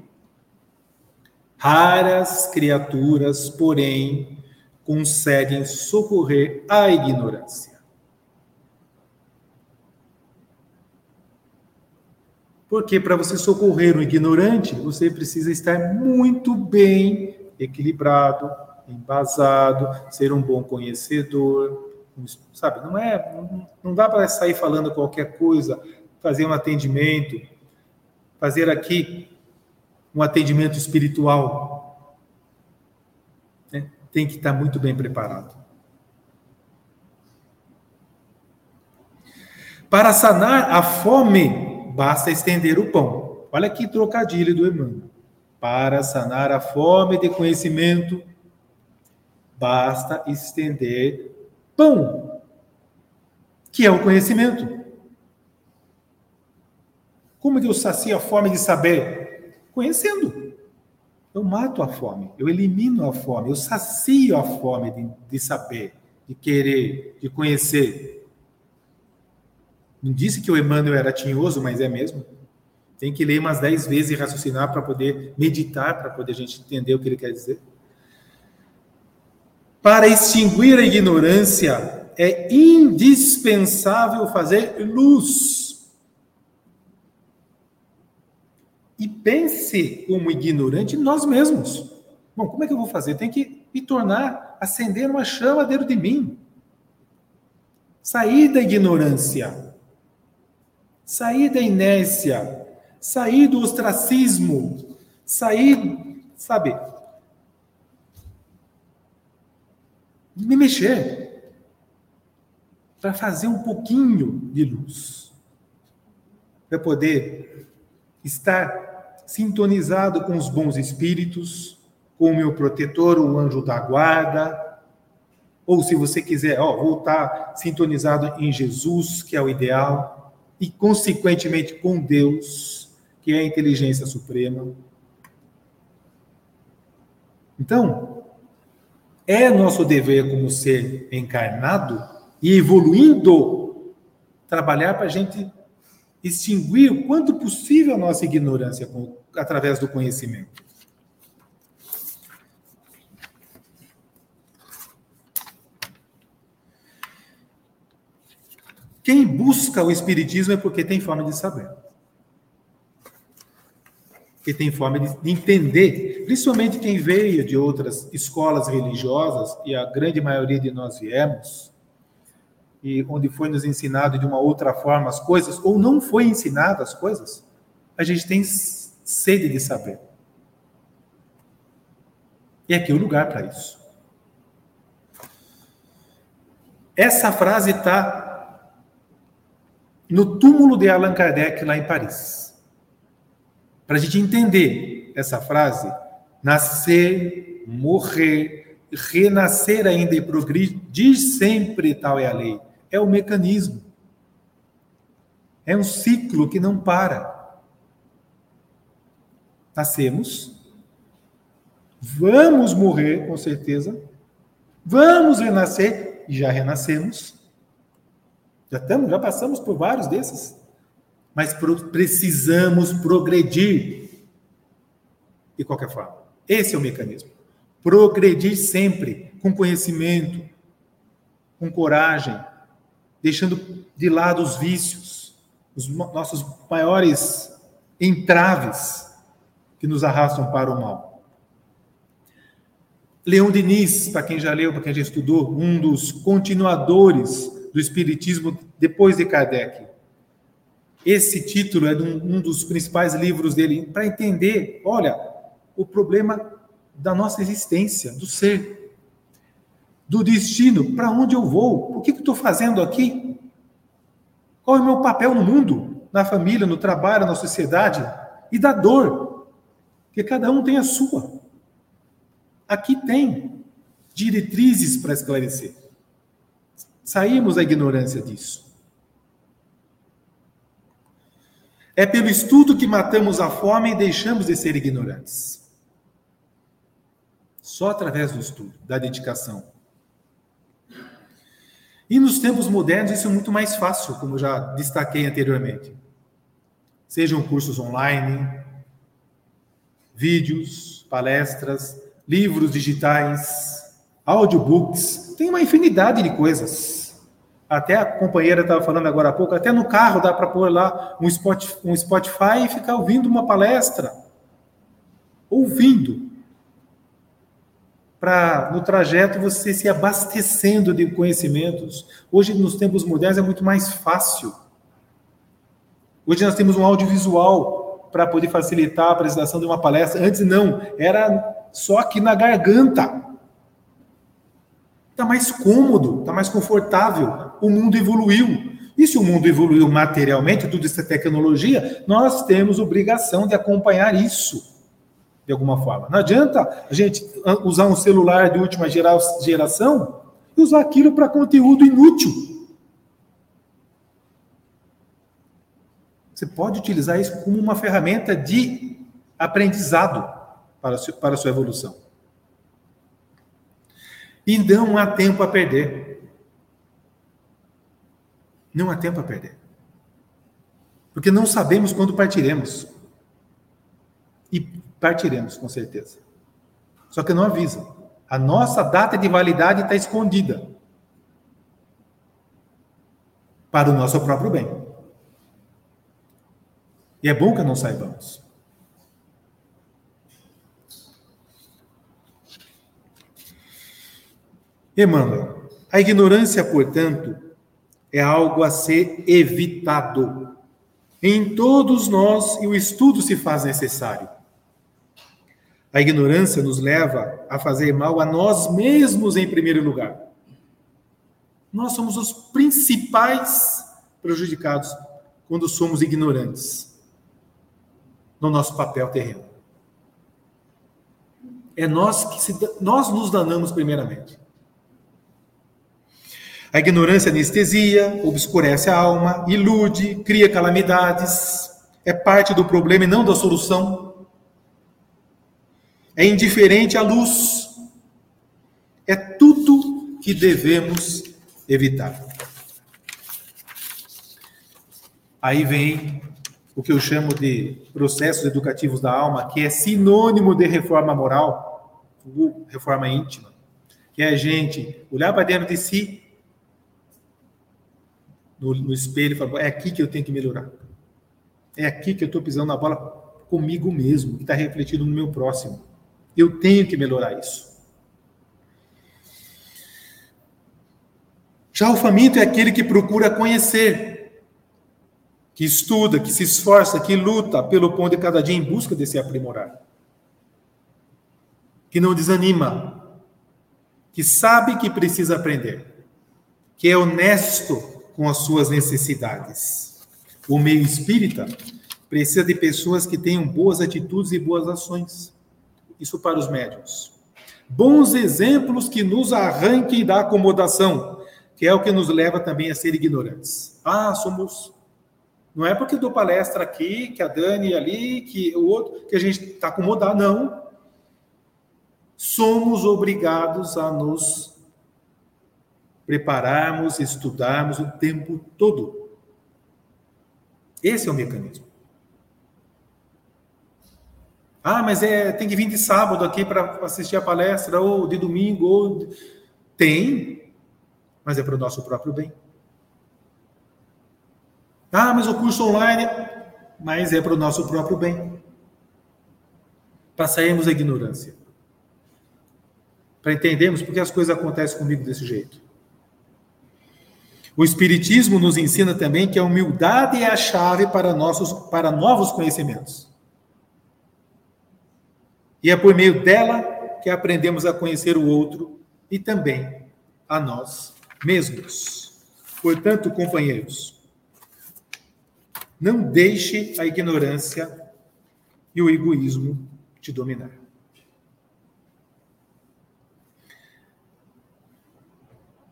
Raras criaturas, porém, conseguem socorrer a ignorância. Porque para você socorrer um ignorante, você precisa estar muito bem equilibrado, embasado, ser um bom conhecedor, sabe? Não é, não dá para sair falando qualquer coisa, fazer um atendimento fazer aqui um atendimento espiritual, né? tem que estar muito bem preparado. Para sanar a fome, basta estender o pão. Olha que trocadilho do Emmanuel. Para sanar a fome de conhecimento, basta estender pão, que é o conhecimento. Como que eu sacio a fome de saber? Conhecendo. Eu mato a fome, eu elimino a fome, eu sacio a fome de, de saber, de querer, de conhecer. Não disse que o Emmanuel era tinhoso, mas é mesmo. Tem que ler umas dez vezes e raciocinar para poder meditar, para poder a gente entender o que ele quer dizer. Para extinguir a ignorância, é indispensável fazer luz e pense como ignorante nós mesmos. Bom, como é que eu vou fazer? Tem que me tornar, acender uma chama dentro de mim. Sair da ignorância. Sair da inércia. Sair do ostracismo. Sair, sabe? Me mexer. Para fazer um pouquinho de luz. Para poder estar sintonizado com os bons espíritos, com o meu protetor, o anjo da guarda, ou se você quiser, ó, voltar sintonizado em Jesus, que é o ideal, e consequentemente com Deus, que é a inteligência suprema. Então, é nosso dever como ser encarnado e evoluindo trabalhar para a gente extinguir o quanto possível a nossa ignorância com, através do conhecimento. Quem busca o Espiritismo é porque tem fome de saber. Que tem fome de entender, principalmente quem veio de outras escolas religiosas, e a grande maioria de nós viemos, e onde foi nos ensinado de uma outra forma as coisas, ou não foi ensinado as coisas, a gente tem sede de saber. E aqui é o lugar para isso. Essa frase está no túmulo de Allan Kardec, lá em Paris. Para a gente entender essa frase, nascer, morrer, renascer ainda e progredir sempre, tal é a lei. É o mecanismo. É um ciclo que não para. Nascemos, vamos morrer, com certeza, vamos renascer, e já renascemos, já, estamos, já passamos por vários desses. Mas precisamos progredir de qualquer forma. Esse é o mecanismo. Progredir sempre, com conhecimento, com coragem, deixando de lado os vícios, os nossos maiores entraves que nos arrastam para o mal. Leão Diniz, para quem já leu, para quem já estudou, um dos continuadores do Espiritismo depois de Kardec. Esse título é um dos principais livros dele, para entender, olha, o problema da nossa existência, do ser, do destino, para onde eu vou, o que, eu estou fazendo aqui, qual é o meu papel no mundo, na família, no trabalho, na sociedade, e da dor, que cada um tem a sua. Aqui tem diretrizes para esclarecer. Saímos da ignorância disso. É pelo estudo que matamos a fome e deixamos de ser ignorantes. Só através do estudo, da dedicação. E nos tempos modernos isso é muito mais fácil, como eu já destaquei anteriormente. Sejam cursos online, vídeos, palestras, livros digitais, audiobooks, tem uma infinidade de coisas. Até a companheira estava falando agora há pouco, até no carro dá para pôr lá um Spotify, um Spotify e ficar ouvindo uma palestra. Ouvindo. Para no trajeto você se abastecendo de conhecimentos. Hoje, nos tempos modernos, é muito mais fácil. Hoje nós temos um audiovisual para poder facilitar a apresentação de uma palestra. Antes não, era só aqui na garganta. Está mais cômodo, está mais confortável. O mundo evoluiu. E se o mundo evoluiu materialmente, tudo isso é tecnologia, nós temos obrigação de acompanhar isso de alguma forma. Não adianta a gente usar um celular de última geração e usar aquilo para conteúdo inútil. Você pode utilizar isso como uma ferramenta de aprendizado para a sua evolução. E não há tempo a perder. Não há tempo a perder. Porque não sabemos quando partiremos. E partiremos, com certeza. Só que não avisa. A nossa data de validade está escondida para o nosso próprio bem. E é bom que não saibamos. Emmanuel, a ignorância, portanto, é algo a ser evitado. Em todos nós, e o estudo se faz necessário. A ignorância nos leva a fazer mal a nós mesmos em primeiro lugar. Nós somos os principais prejudicados quando somos ignorantes no nosso papel terreno. É nós que se, nós nos danamos primeiramente. A ignorância anestesia, obscurece a alma, ilude, cria calamidades, é parte do problema e não da solução. É indiferente à luz. É tudo que devemos evitar. Aí vem o que eu chamo de processos educativos da alma, que é sinônimo de reforma moral, reforma íntima, que é a gente olhar para dentro de si, no, no espelho, e falar: é aqui que eu tenho que melhorar. É aqui que eu estou pisando na bola comigo mesmo, que está refletido no meu próximo. Eu tenho que melhorar isso. Já o faminto é aquele que procura conhecer, que estuda, que se esforça, que luta pelo pão de cada dia em busca de se aprimorar. Que não desanima, que sabe que precisa aprender, que é honesto com as suas necessidades. O meio espírita precisa de pessoas que tenham boas atitudes e boas ações. Isso para os médios. Bons exemplos que nos arranquem da acomodação, que é o que nos leva também a ser ignorantes. Ah, somos. Não é porque dou palestra aqui, que a Dani ali, que o outro, que a gente está acomodado, não. Somos obrigados a nos prepararmos, estudarmos o tempo todo. Esse é o mecanismo. Ah, mas é, tem que vir de sábado aqui para assistir a palestra, ou de domingo, ou. Tem, mas é para o nosso próprio bem. Ah, mas o curso online, mas é para o nosso próprio bem. Para sairmos da ignorância. Para entendermos por que as coisas acontecem comigo desse jeito. O Espiritismo nos ensina também que a humildade é a chave para, nossos, para novos conhecimentos. E é por meio dela que aprendemos a conhecer o outro e também a nós mesmos. Portanto, companheiros, não deixe a ignorância e o egoísmo te dominar.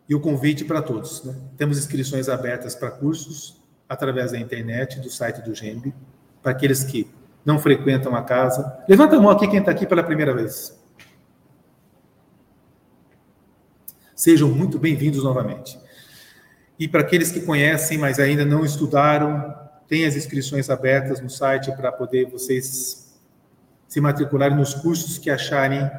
E o convite para todos. Né? Temos inscrições abertas para cursos através da internet, do site do GEMB, para aqueles que não frequentam a casa. Levanta a mão aqui quem está aqui pela primeira vez. Sejam muito bem-vindos novamente. E para aqueles que conhecem, mas ainda não estudaram, tem as inscrições abertas no site para poder vocês se matricularem nos cursos que acharem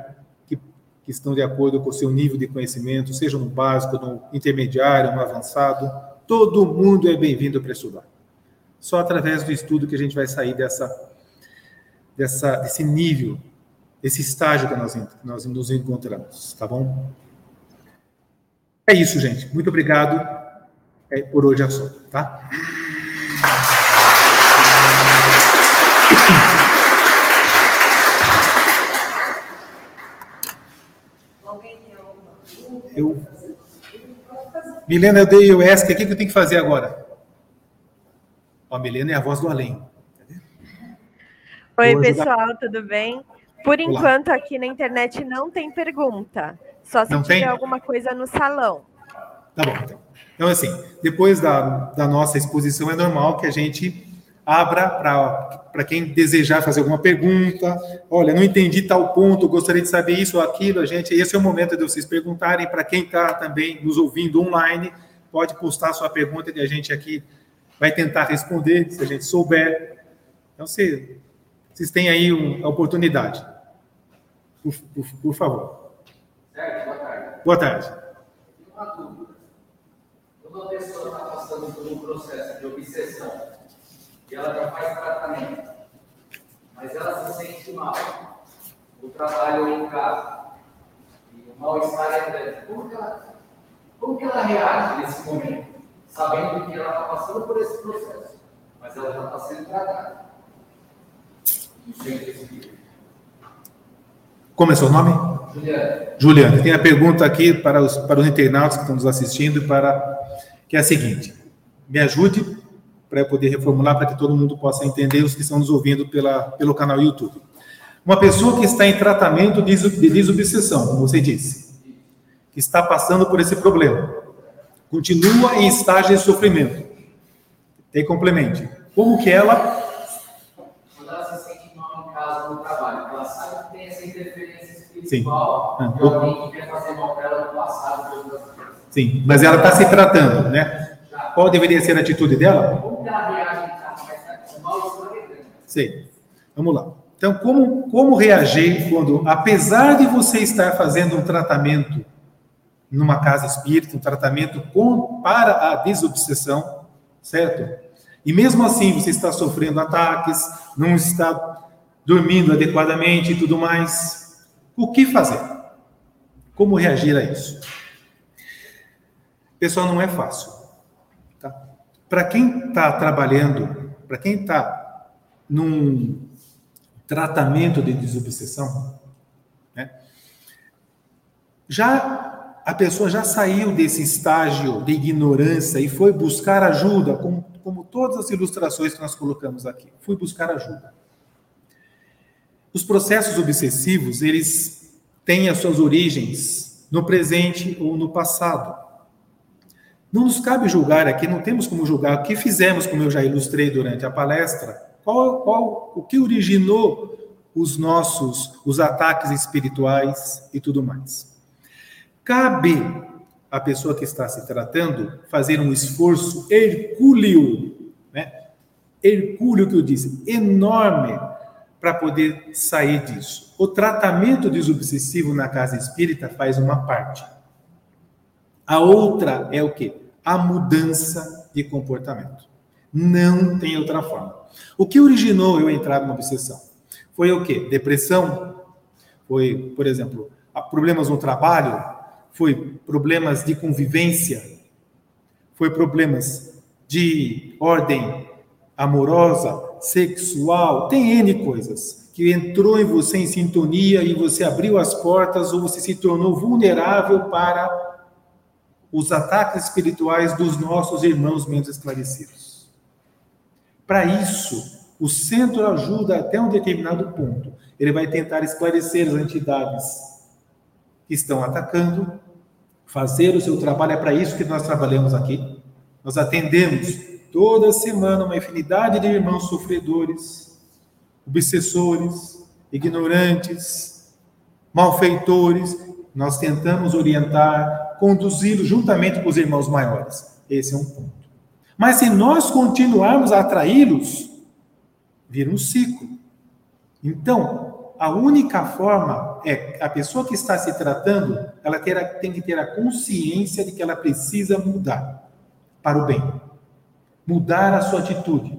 que, que estão de acordo com o seu nível de conhecimento, seja no básico, no intermediário, no avançado. Todo mundo é bem-vindo para estudar. Só através do estudo que a gente vai sair dessa dessa, desse nível, desse estágio que nós, nós nos encontramos, tá bom? É isso, gente. Muito obrigado. É, por hoje é só, tá? Eu... Milena, eu dei o ESC, o que eu tenho que fazer agora? Ó, Milena é a voz do além. Oi, pessoal, tudo bem? Por enquanto, aqui na internet não tem pergunta. Só se não tiver tem? alguma coisa no salão. Tá bom, então. Então, assim, depois da, da nossa exposição, é normal que a gente abra para quem desejar fazer alguma pergunta. Olha, não entendi tal ponto, gostaria de saber isso ou aquilo. A gente, esse é o momento de vocês perguntarem. Para quem está também nos ouvindo online, pode postar sua pergunta que a gente aqui vai tentar responder, se a gente souber. Então, se vocês têm aí um, a oportunidade. Por, por, por favor. Certo, boa tarde. Boa tarde. Uma dúvida. Quando uma pessoa está passando por um processo de obsessão e ela já faz tratamento, mas ela se sente mal, o trabalho em casa, e o mal-estar é grande, como que, ela, como que ela reage nesse momento, sabendo que ela está passando por esse processo, mas ela já está sendo tratada? Como é seu nome? Juliana. Juliana. Tem a pergunta aqui para os, para os internautas que estão nos assistindo, para, que é a seguinte. Me ajude para eu poder reformular, para que todo mundo possa entender, os que estão nos ouvindo pela, pelo canal YouTube. Uma pessoa que está em tratamento de desobsessão, como você disse, que está passando por esse problema, continua em estágio de sofrimento. Tem complemente. Como que ela Sim. de alguém que quer fazer mal para ela no passado. Sim, mas ela está se tratando, né? Qual deveria ser a atitude dela? Como ela reage Sim. Vamos lá. Então, como, como reagir quando, apesar de você estar fazendo um tratamento numa casa espírita, um tratamento com, para a desobsessão, certo? E mesmo assim você está sofrendo ataques, não está dormindo adequadamente e tudo mais, o que fazer? Como reagir a isso? Pessoal, não é fácil. Tá? Para quem está trabalhando, para quem está num tratamento de desobsessão, né? já a pessoa já saiu desse estágio de ignorância e foi buscar ajuda, como, como todas as ilustrações que nós colocamos aqui. Fui buscar ajuda. Os processos obsessivos, eles têm as suas origens no presente ou no passado. Não nos cabe julgar aqui, não temos como julgar o que fizemos, como eu já ilustrei durante a palestra, qual, qual o que originou os nossos os ataques espirituais e tudo mais. Cabe à pessoa que está se tratando fazer um esforço hercúleo, né? Hercúleo que eu disse, enorme para poder sair disso. O tratamento desobsessivo na casa espírita faz uma parte. A outra é o quê? A mudança de comportamento. Não tem outra forma. O que originou eu entrar numa obsessão? Foi o quê? Depressão? Foi, por exemplo, problemas no trabalho? foi problemas de convivência, foi problemas de ordem amorosa, sexual, tem N coisas que entrou em você em sintonia e você abriu as portas ou você se tornou vulnerável para os ataques espirituais dos nossos irmãos menos esclarecidos. Para isso, o centro ajuda até um determinado ponto. Ele vai tentar esclarecer as entidades que estão atacando, fazer o seu trabalho. É para isso que nós trabalhamos aqui. Nós atendemos toda semana uma infinidade de irmãos sofredores, obsessores, ignorantes, malfeitores. Nós tentamos orientar, conduzi-los juntamente com os irmãos maiores. Esse é um ponto. Mas se nós continuarmos a atraí-los, vira um ciclo. Então, a única forma é a pessoa que está se tratando, ela terá, tem que ter a consciência de que ela precisa mudar para o bem, mudar a sua atitude.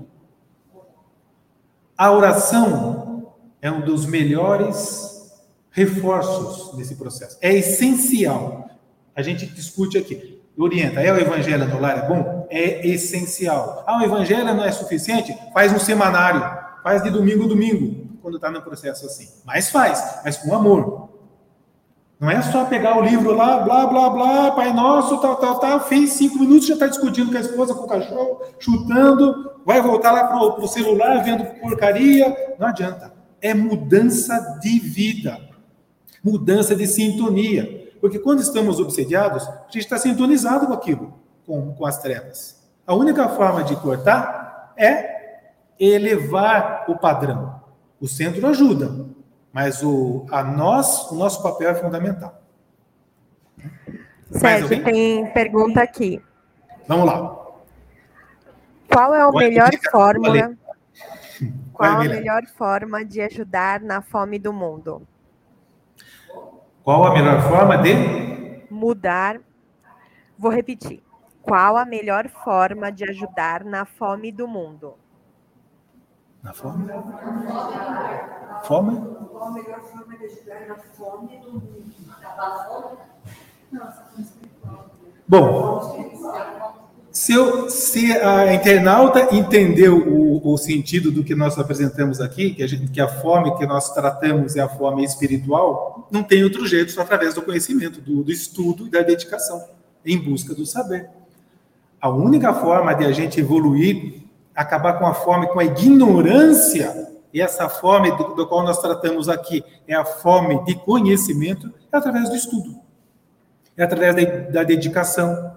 A oração é um dos melhores reforços desse processo. É essencial. A gente discute aqui, orienta. É o evangelho no lar é bom? É essencial. Ah, o evangelho não é suficiente? Faz um semanário, faz de domingo a domingo quando está no processo assim. Mas faz, mas com amor. Não é só pegar o livro lá, blá, blá, blá, Pai Nosso, tal, tal, tal, fez cinco minutos, já está discutindo com a esposa, com o cachorro, chutando, vai voltar lá para o celular, vendo porcaria. Não adianta. É mudança de vida, mudança de sintonia. Porque quando estamos obsediados, a gente está sintonizado com aquilo, com, com as trevas. A única forma de cortar é elevar o padrão. O centro ajuda, mas o, a nós, o nosso papel é fundamental. Sérgio, tem pergunta aqui. Vamos lá. Qual é a melhor fórmula? Qual a melhor forma de ajudar na fome do mundo? Qual a melhor forma de mudar? Vou repetir. Qual a melhor forma de ajudar na fome do mundo? Na fome? Fome? Qual a melhor forma de na fome do fome? Bom, se, eu, se a internauta entendeu o, o, sentido do que nós apresentamos aqui, que a, gente, que a fome que nós tratamos é a fome espiritual, não tem outro jeito só através do conhecimento, do, do estudo e da dedicação, em busca do saber. A única forma de a gente evoluir acabar com a fome, com a ignorância, e essa fome do, do qual nós tratamos aqui é a fome de conhecimento, é através do estudo, é através da, da dedicação,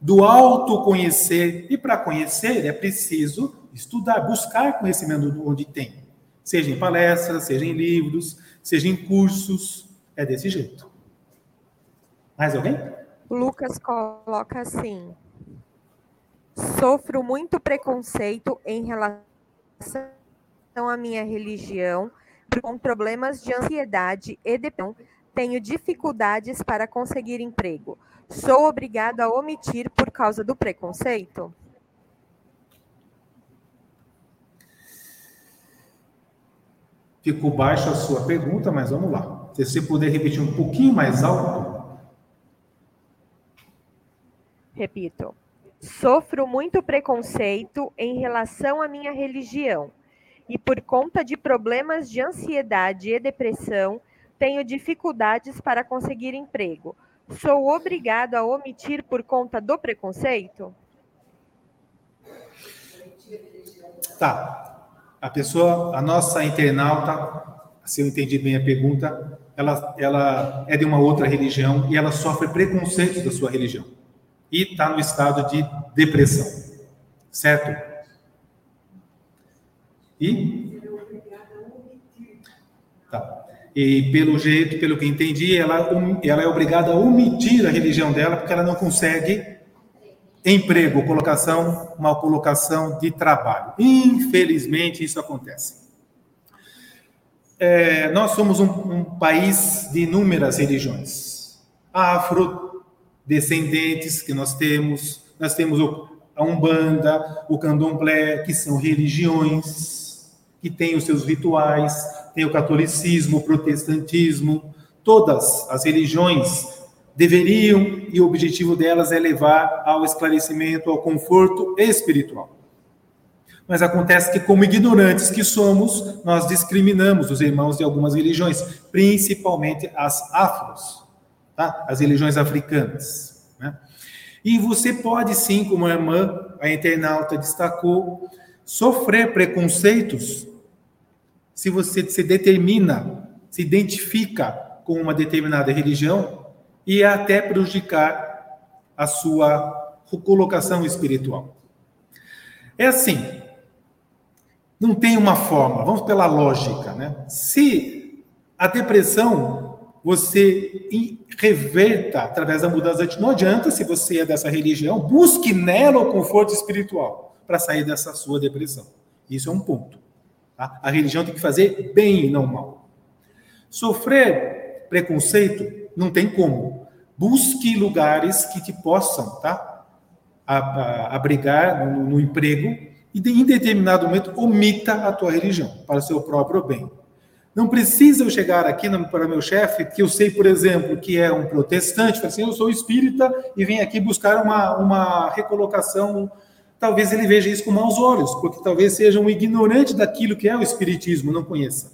do autoconhecer. E para conhecer é preciso estudar, buscar conhecimento onde tem, seja em palestras, seja em livros, seja em cursos. é desse jeito. Mais alguém? Lucas coloca assim: sofro muito preconceito em relação à minha religião, com problemas de ansiedade e depressão, tenho dificuldades para conseguir emprego. Sou obrigado a omitir por causa do preconceito? Ficou baixa a sua pergunta, mas vamos lá. Se você puder repetir um pouquinho mais alto. Repito. Sofro muito preconceito em relação à minha religião e, por conta de problemas de ansiedade e depressão, tenho dificuldades para conseguir emprego. Sou obrigado a omitir por conta do preconceito? Tá. A pessoa, a nossa internauta, se eu entendi bem a pergunta, ela, ela é de uma outra religião e ela sofre preconceito da sua religião. E está no estado de depressão. Certo? E? Tá. E pelo jeito, pelo que entendi, ela, ela é obrigada a omitir a religião dela porque ela não consegue emprego, colocação, uma colocação de trabalho. Infelizmente, isso acontece. É, nós somos um, um, país de inúmeras religiões. Afrodescendentes que nós temos, nós temos a Umbanda, o Candomblé, que são religiões, que têm os seus rituais, tem o catolicismo, o protestantismo, todas as religiões deveriam, e o objetivo delas é levar ao esclarecimento, ao conforto espiritual. Mas acontece que, como ignorantes que somos, nós discriminamos os irmãos de algumas religiões, principalmente as afros, tá? as religiões africanas. Né? E você pode sim, como a irmã, a internauta destacou, sofrer preconceitos se você se determina, se identifica com uma determinada religião e até prejudicar a sua colocação espiritual. É assim, não tem uma forma, vamos pela lógica, né? Se a depressão você reverta através da mudança de não adianta se você é dessa religião, busque nela o conforto espiritual para sair dessa sua depressão. Isso é um ponto. Tá? A religião tem que fazer bem e não mal. Sofrer preconceito não tem como. Busque lugares que te possam tá? abrigar no, no emprego e, em determinado momento, omita a tua religião para o seu próprio bem. Não precisa eu chegar aqui para meu chefe, que eu sei, por exemplo, que é um protestante, assim, eu sou espírita e vim aqui buscar uma, uma recolocação talvez ele veja isso com maus olhos, porque talvez seja um ignorante daquilo que é o Espiritismo, não conheça.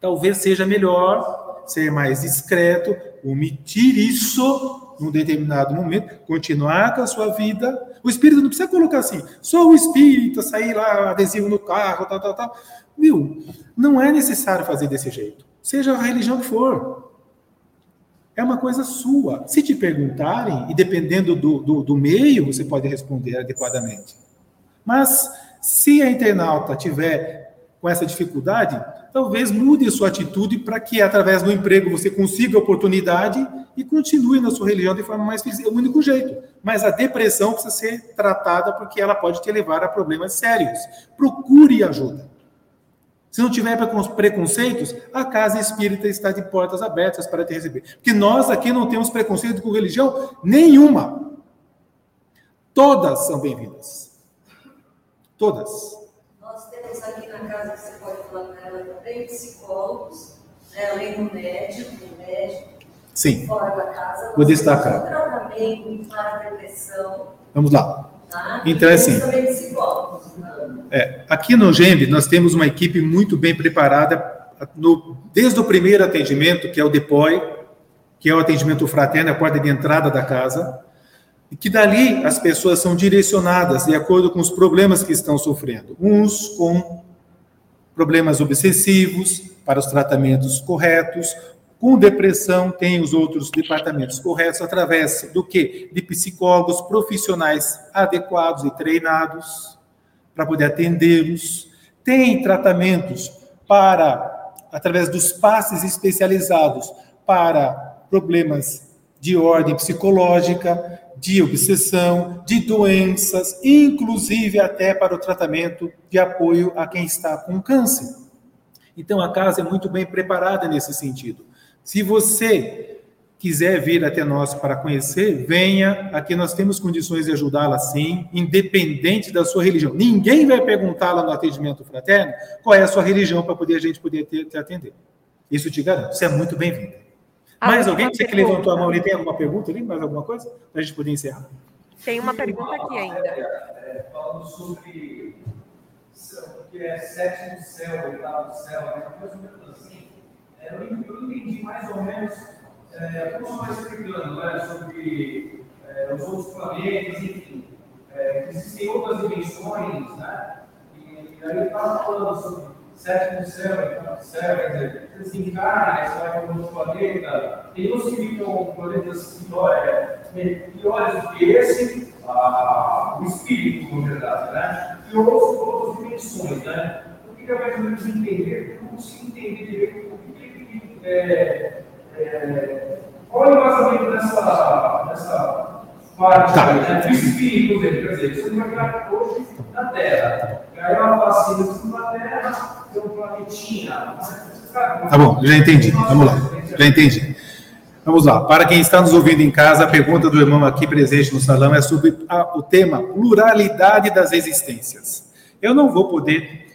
Talvez seja melhor ser mais discreto, omitir isso num determinado momento, continuar com a sua vida. O espírito não precisa colocar assim, sou o espírito, sair lá, adesivo no carro, tal, tal, tal. Viu? Não é necessário fazer desse jeito. Seja a religião que for é uma coisa sua. Se te perguntarem, e dependendo do, do, do meio, você pode responder adequadamente. Mas se a internauta tiver com essa dificuldade, talvez mude sua atitude para que, através do emprego, você consiga oportunidade e continue na sua religião de forma mais feliz. É o único jeito. Mas a depressão precisa ser tratada porque ela pode te levar a problemas sérios. Procure ajuda. Se não tiver preconceitos, a casa espírita está de portas abertas para te receber. Porque nós aqui não temos preconceito com religião nenhuma. Todas são bem-vindas. Todas. Temos aqui na casa, que você pode falar para ela também, psicólogos, né, além do médico, do médico. Sim. Fora da casa. Vou destacar. Tratamento para depressão. Vamos lá. Tá? Então, é assim. É, aqui no GEMB, nós temos uma equipe muito bem preparada, no, desde o primeiro atendimento, que é o DEPOI, que é o atendimento fraterno, a porta de entrada da casa, e que dali as pessoas são direcionadas de acordo com os problemas que estão sofrendo. Uns com problemas obsessivos, para os tratamentos corretos, com depressão, tem os outros departamentos corretos através do que? De psicólogos profissionais adequados e treinados para poder atendê-los. Tem tratamentos para através dos passes especializados para problemas de ordem psicológica, de obsessão, de doenças, inclusive até para o tratamento de apoio a quem está com câncer. Então a casa é muito bem preparada nesse sentido. Se você quiser vir até nós para conhecer, venha. Aqui nós temos condições de ajudá-la sim, independente da sua religião. Ninguém vai perguntá-la no atendimento fraterno qual é a sua religião para poder a gente poder te, te atender. Isso te garanto. Você é muito bem-vinda. Mais alguém? Você que levantou a mão ali, tem alguma pergunta ali? Mais alguma coisa? Para a gente poder encerrar. Tem uma pergunta aqui ainda. É, falando sobre o que é sétimo céu, oitavo céu, né? mais ou menos assim. É, eu entendi mais ou menos é, como você está explicando né, sobre é, os outros planetas, enfim. É, existem outras dimensões, né? E, e aí ele estava falando sobre sétimo céu, oitavo céu, quer dizer, desencarna, você vai para outro planeta. Tem que ficam planetas piores do que esse, a, o espírito, na verdade, né? E outros, outras dimensões, né? Eu queria mais ou menos entender, não consigo entender direito o que é, é, qual é o embasamento dessa, dessa parte tá. né, do espírito dele? Quer dizer, você vai criar hoje na Terra. E aí ela fala assim, na Terra tem um planetinha. Tá bom, já entendi. Vamos lá. Já entendi. Vamos lá. Para quem está nos ouvindo em casa, a pergunta do irmão aqui presente no salão é sobre a, o tema pluralidade das existências. Eu não vou poder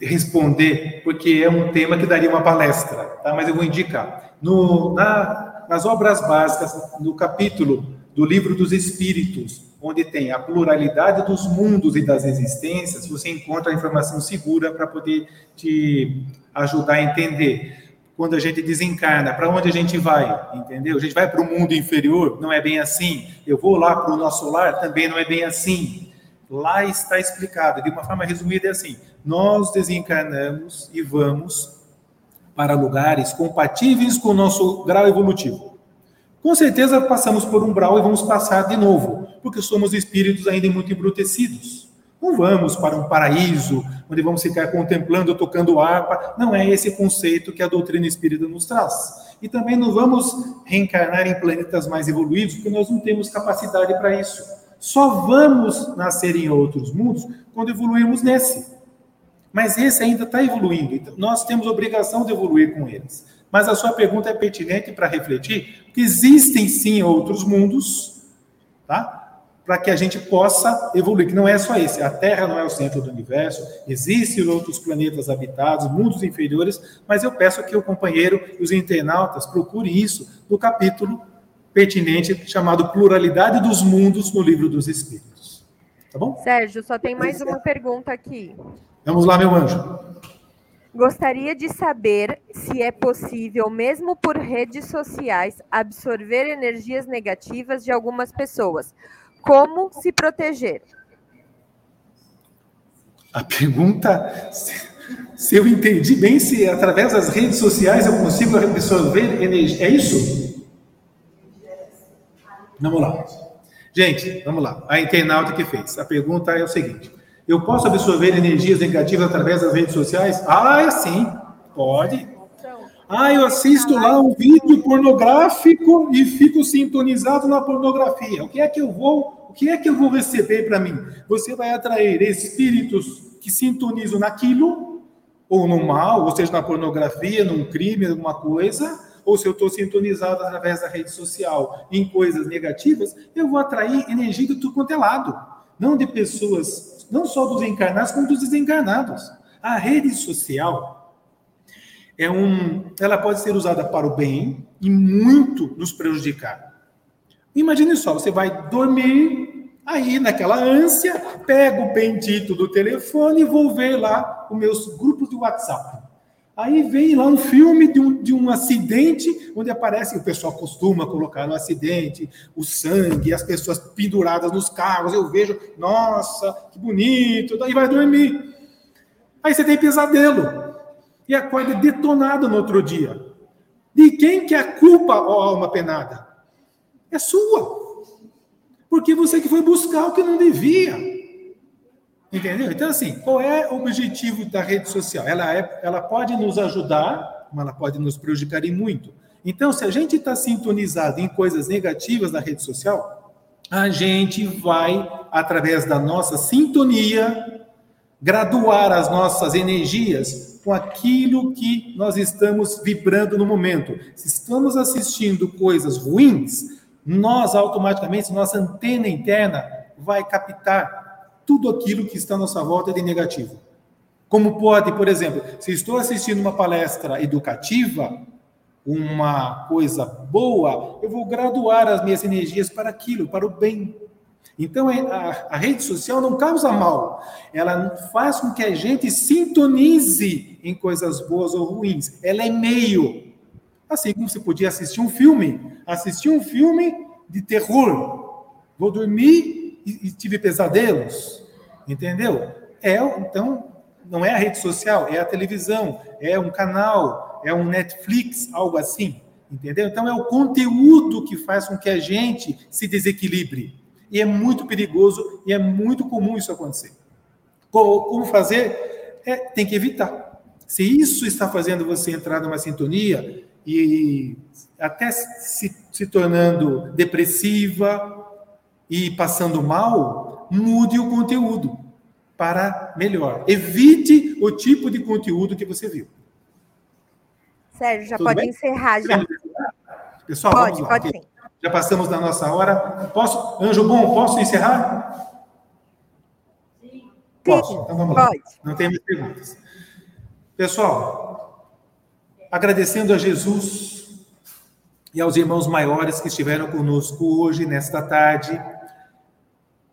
responder, porque é um tema que daria uma palestra, tá? mas eu vou indicar. No, na, nas obras básicas, no capítulo do Livro dos Espíritos, onde tem a pluralidade dos mundos e das existências, você encontra a informação segura para poder te ajudar a entender. Quando a gente desencarna, para onde a gente vai? Entendeu? A gente vai para o mundo inferior? Não é bem assim. Eu vou lá para o nosso lar? Também não é bem assim. Lá está explicado, de uma forma resumida, é assim: nós desencarnamos e vamos para lugares compatíveis com o nosso grau evolutivo. Com certeza passamos por um grau e vamos passar de novo, porque somos espíritos ainda muito embrutecidos. Não vamos para um paraíso, onde vamos ficar contemplando, tocando harpa. Não é esse conceito que a doutrina espírita nos traz. E também não vamos reencarnar em planetas mais evoluídos, porque nós não temos capacidade para isso. Só vamos nascer em outros mundos quando evoluirmos nesse. Mas esse ainda está evoluindo, então nós temos obrigação de evoluir com eles. Mas a sua pergunta é pertinente para refletir, que existem sim outros mundos, tá? Para que a gente possa evoluir, que não é só esse. A Terra não é o centro do universo, existem outros planetas habitados, mundos inferiores, mas eu peço que o companheiro e os internautas procurem isso no capítulo pertinente chamado Pluralidade dos Mundos no Livro dos Espíritos. Tá bom? Sérgio, só tem mais uma pergunta aqui. Vamos lá, meu anjo. Gostaria de saber se é possível, mesmo por redes sociais, absorver energias negativas de algumas pessoas. Como se proteger? A pergunta, se eu entendi bem, se através das redes sociais eu consigo absorver energia. É isso? Vamos lá. Gente, vamos lá. A internauta que fez. A pergunta é o seguinte: eu posso absorver energias negativas através das redes sociais? Ah, é sim. Pode. Ah, eu assisto lá um vídeo pornográfico e fico sintonizado na pornografia. O que é que eu vou, o que é que eu vou receber para mim? Você vai atrair espíritos que sintonizam naquilo ou no mal, ou seja, na pornografia, num crime, alguma coisa, ou se eu estou sintonizado através da rede social em coisas negativas, eu vou atrair energia de tudo quanto é lado. Não de pessoas, não só dos encarnados, como dos desencarnados. A rede social é um, ela pode ser usada para o bem e muito nos prejudicar. Imagine só, você vai dormir, aí naquela ânsia, pega o bendito do telefone e vou ver lá os meus grupos de WhatsApp. Aí vem lá um filme de um, de um acidente, onde aparece, o pessoal costuma colocar no acidente, o sangue, as pessoas penduradas nos carros. Eu vejo, nossa, que bonito, daí vai dormir. Aí você tem pesadelo e acorda detonado no outro dia. De quem que é a culpa, ó alma penada? É sua. Porque você que foi buscar o que não devia. Entendeu? Então, assim, qual é o objetivo da rede social? Ela, é, ela pode nos ajudar, mas ela pode nos prejudicar e muito. Então, se a gente está sintonizado em coisas negativas na rede social, a gente vai, através da nossa sintonia, graduar as nossas energias com aquilo que nós estamos vibrando no momento. Se estamos assistindo coisas ruins, nós automaticamente, nossa antena interna vai captar tudo aquilo que está à nossa volta de negativo. Como pode, por exemplo, se estou assistindo uma palestra educativa, uma coisa boa, eu vou graduar as minhas energias para aquilo, para o bem. Então, é, a, a, rede social não causa mal, ela faz com que a gente sintonize em coisas boas ou ruins. Ela é meio. Assim como você podia assistir um filme, assistir um filme de terror. Vou dormir e, tive pesadelos, entendeu? É, então, não é a rede social, é a televisão, é um canal, é um Netflix, algo assim, entendeu? Então, é o conteúdo que faz com que a gente se desequilibre. E é muito perigoso e é muito comum isso acontecer. Como fazer? É, tem que evitar. Se isso está fazendo você entrar numa sintonia e até se, se tornando depressiva, e passando mal, mude o conteúdo para melhor. Evite o tipo de conteúdo que você viu. Sérgio, já Tudo pode bem? encerrar já. Pessoal, pode, vamos lá. Pode sim. Já passamos da nossa hora. Posso, Anjo Bom, posso encerrar? Sim. Posso? Então vamos lá. Pode. Não tem mais perguntas. Pessoal, agradecendo a Jesus e aos irmãos maiores que estiveram conosco hoje, nesta tarde,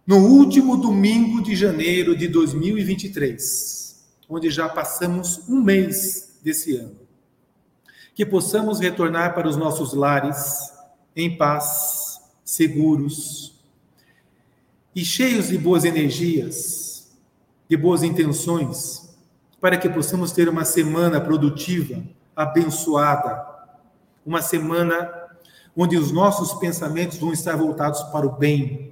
no último domingo de janeiro de 2023, onde já passamos um mês desse ano. Que possamos retornar para os nossos lares em paz, seguros e cheios de boas energias, de boas intenções, para que possamos ter uma semana produtiva, abençoada, uma semana onde os nossos pensamentos vão estar voltados para o bem,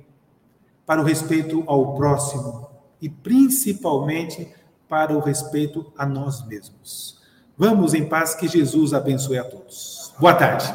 para o respeito ao próximo e principalmente para o respeito a nós mesmos. Vamos em paz, que Jesus abençoe a todos. Boa tarde.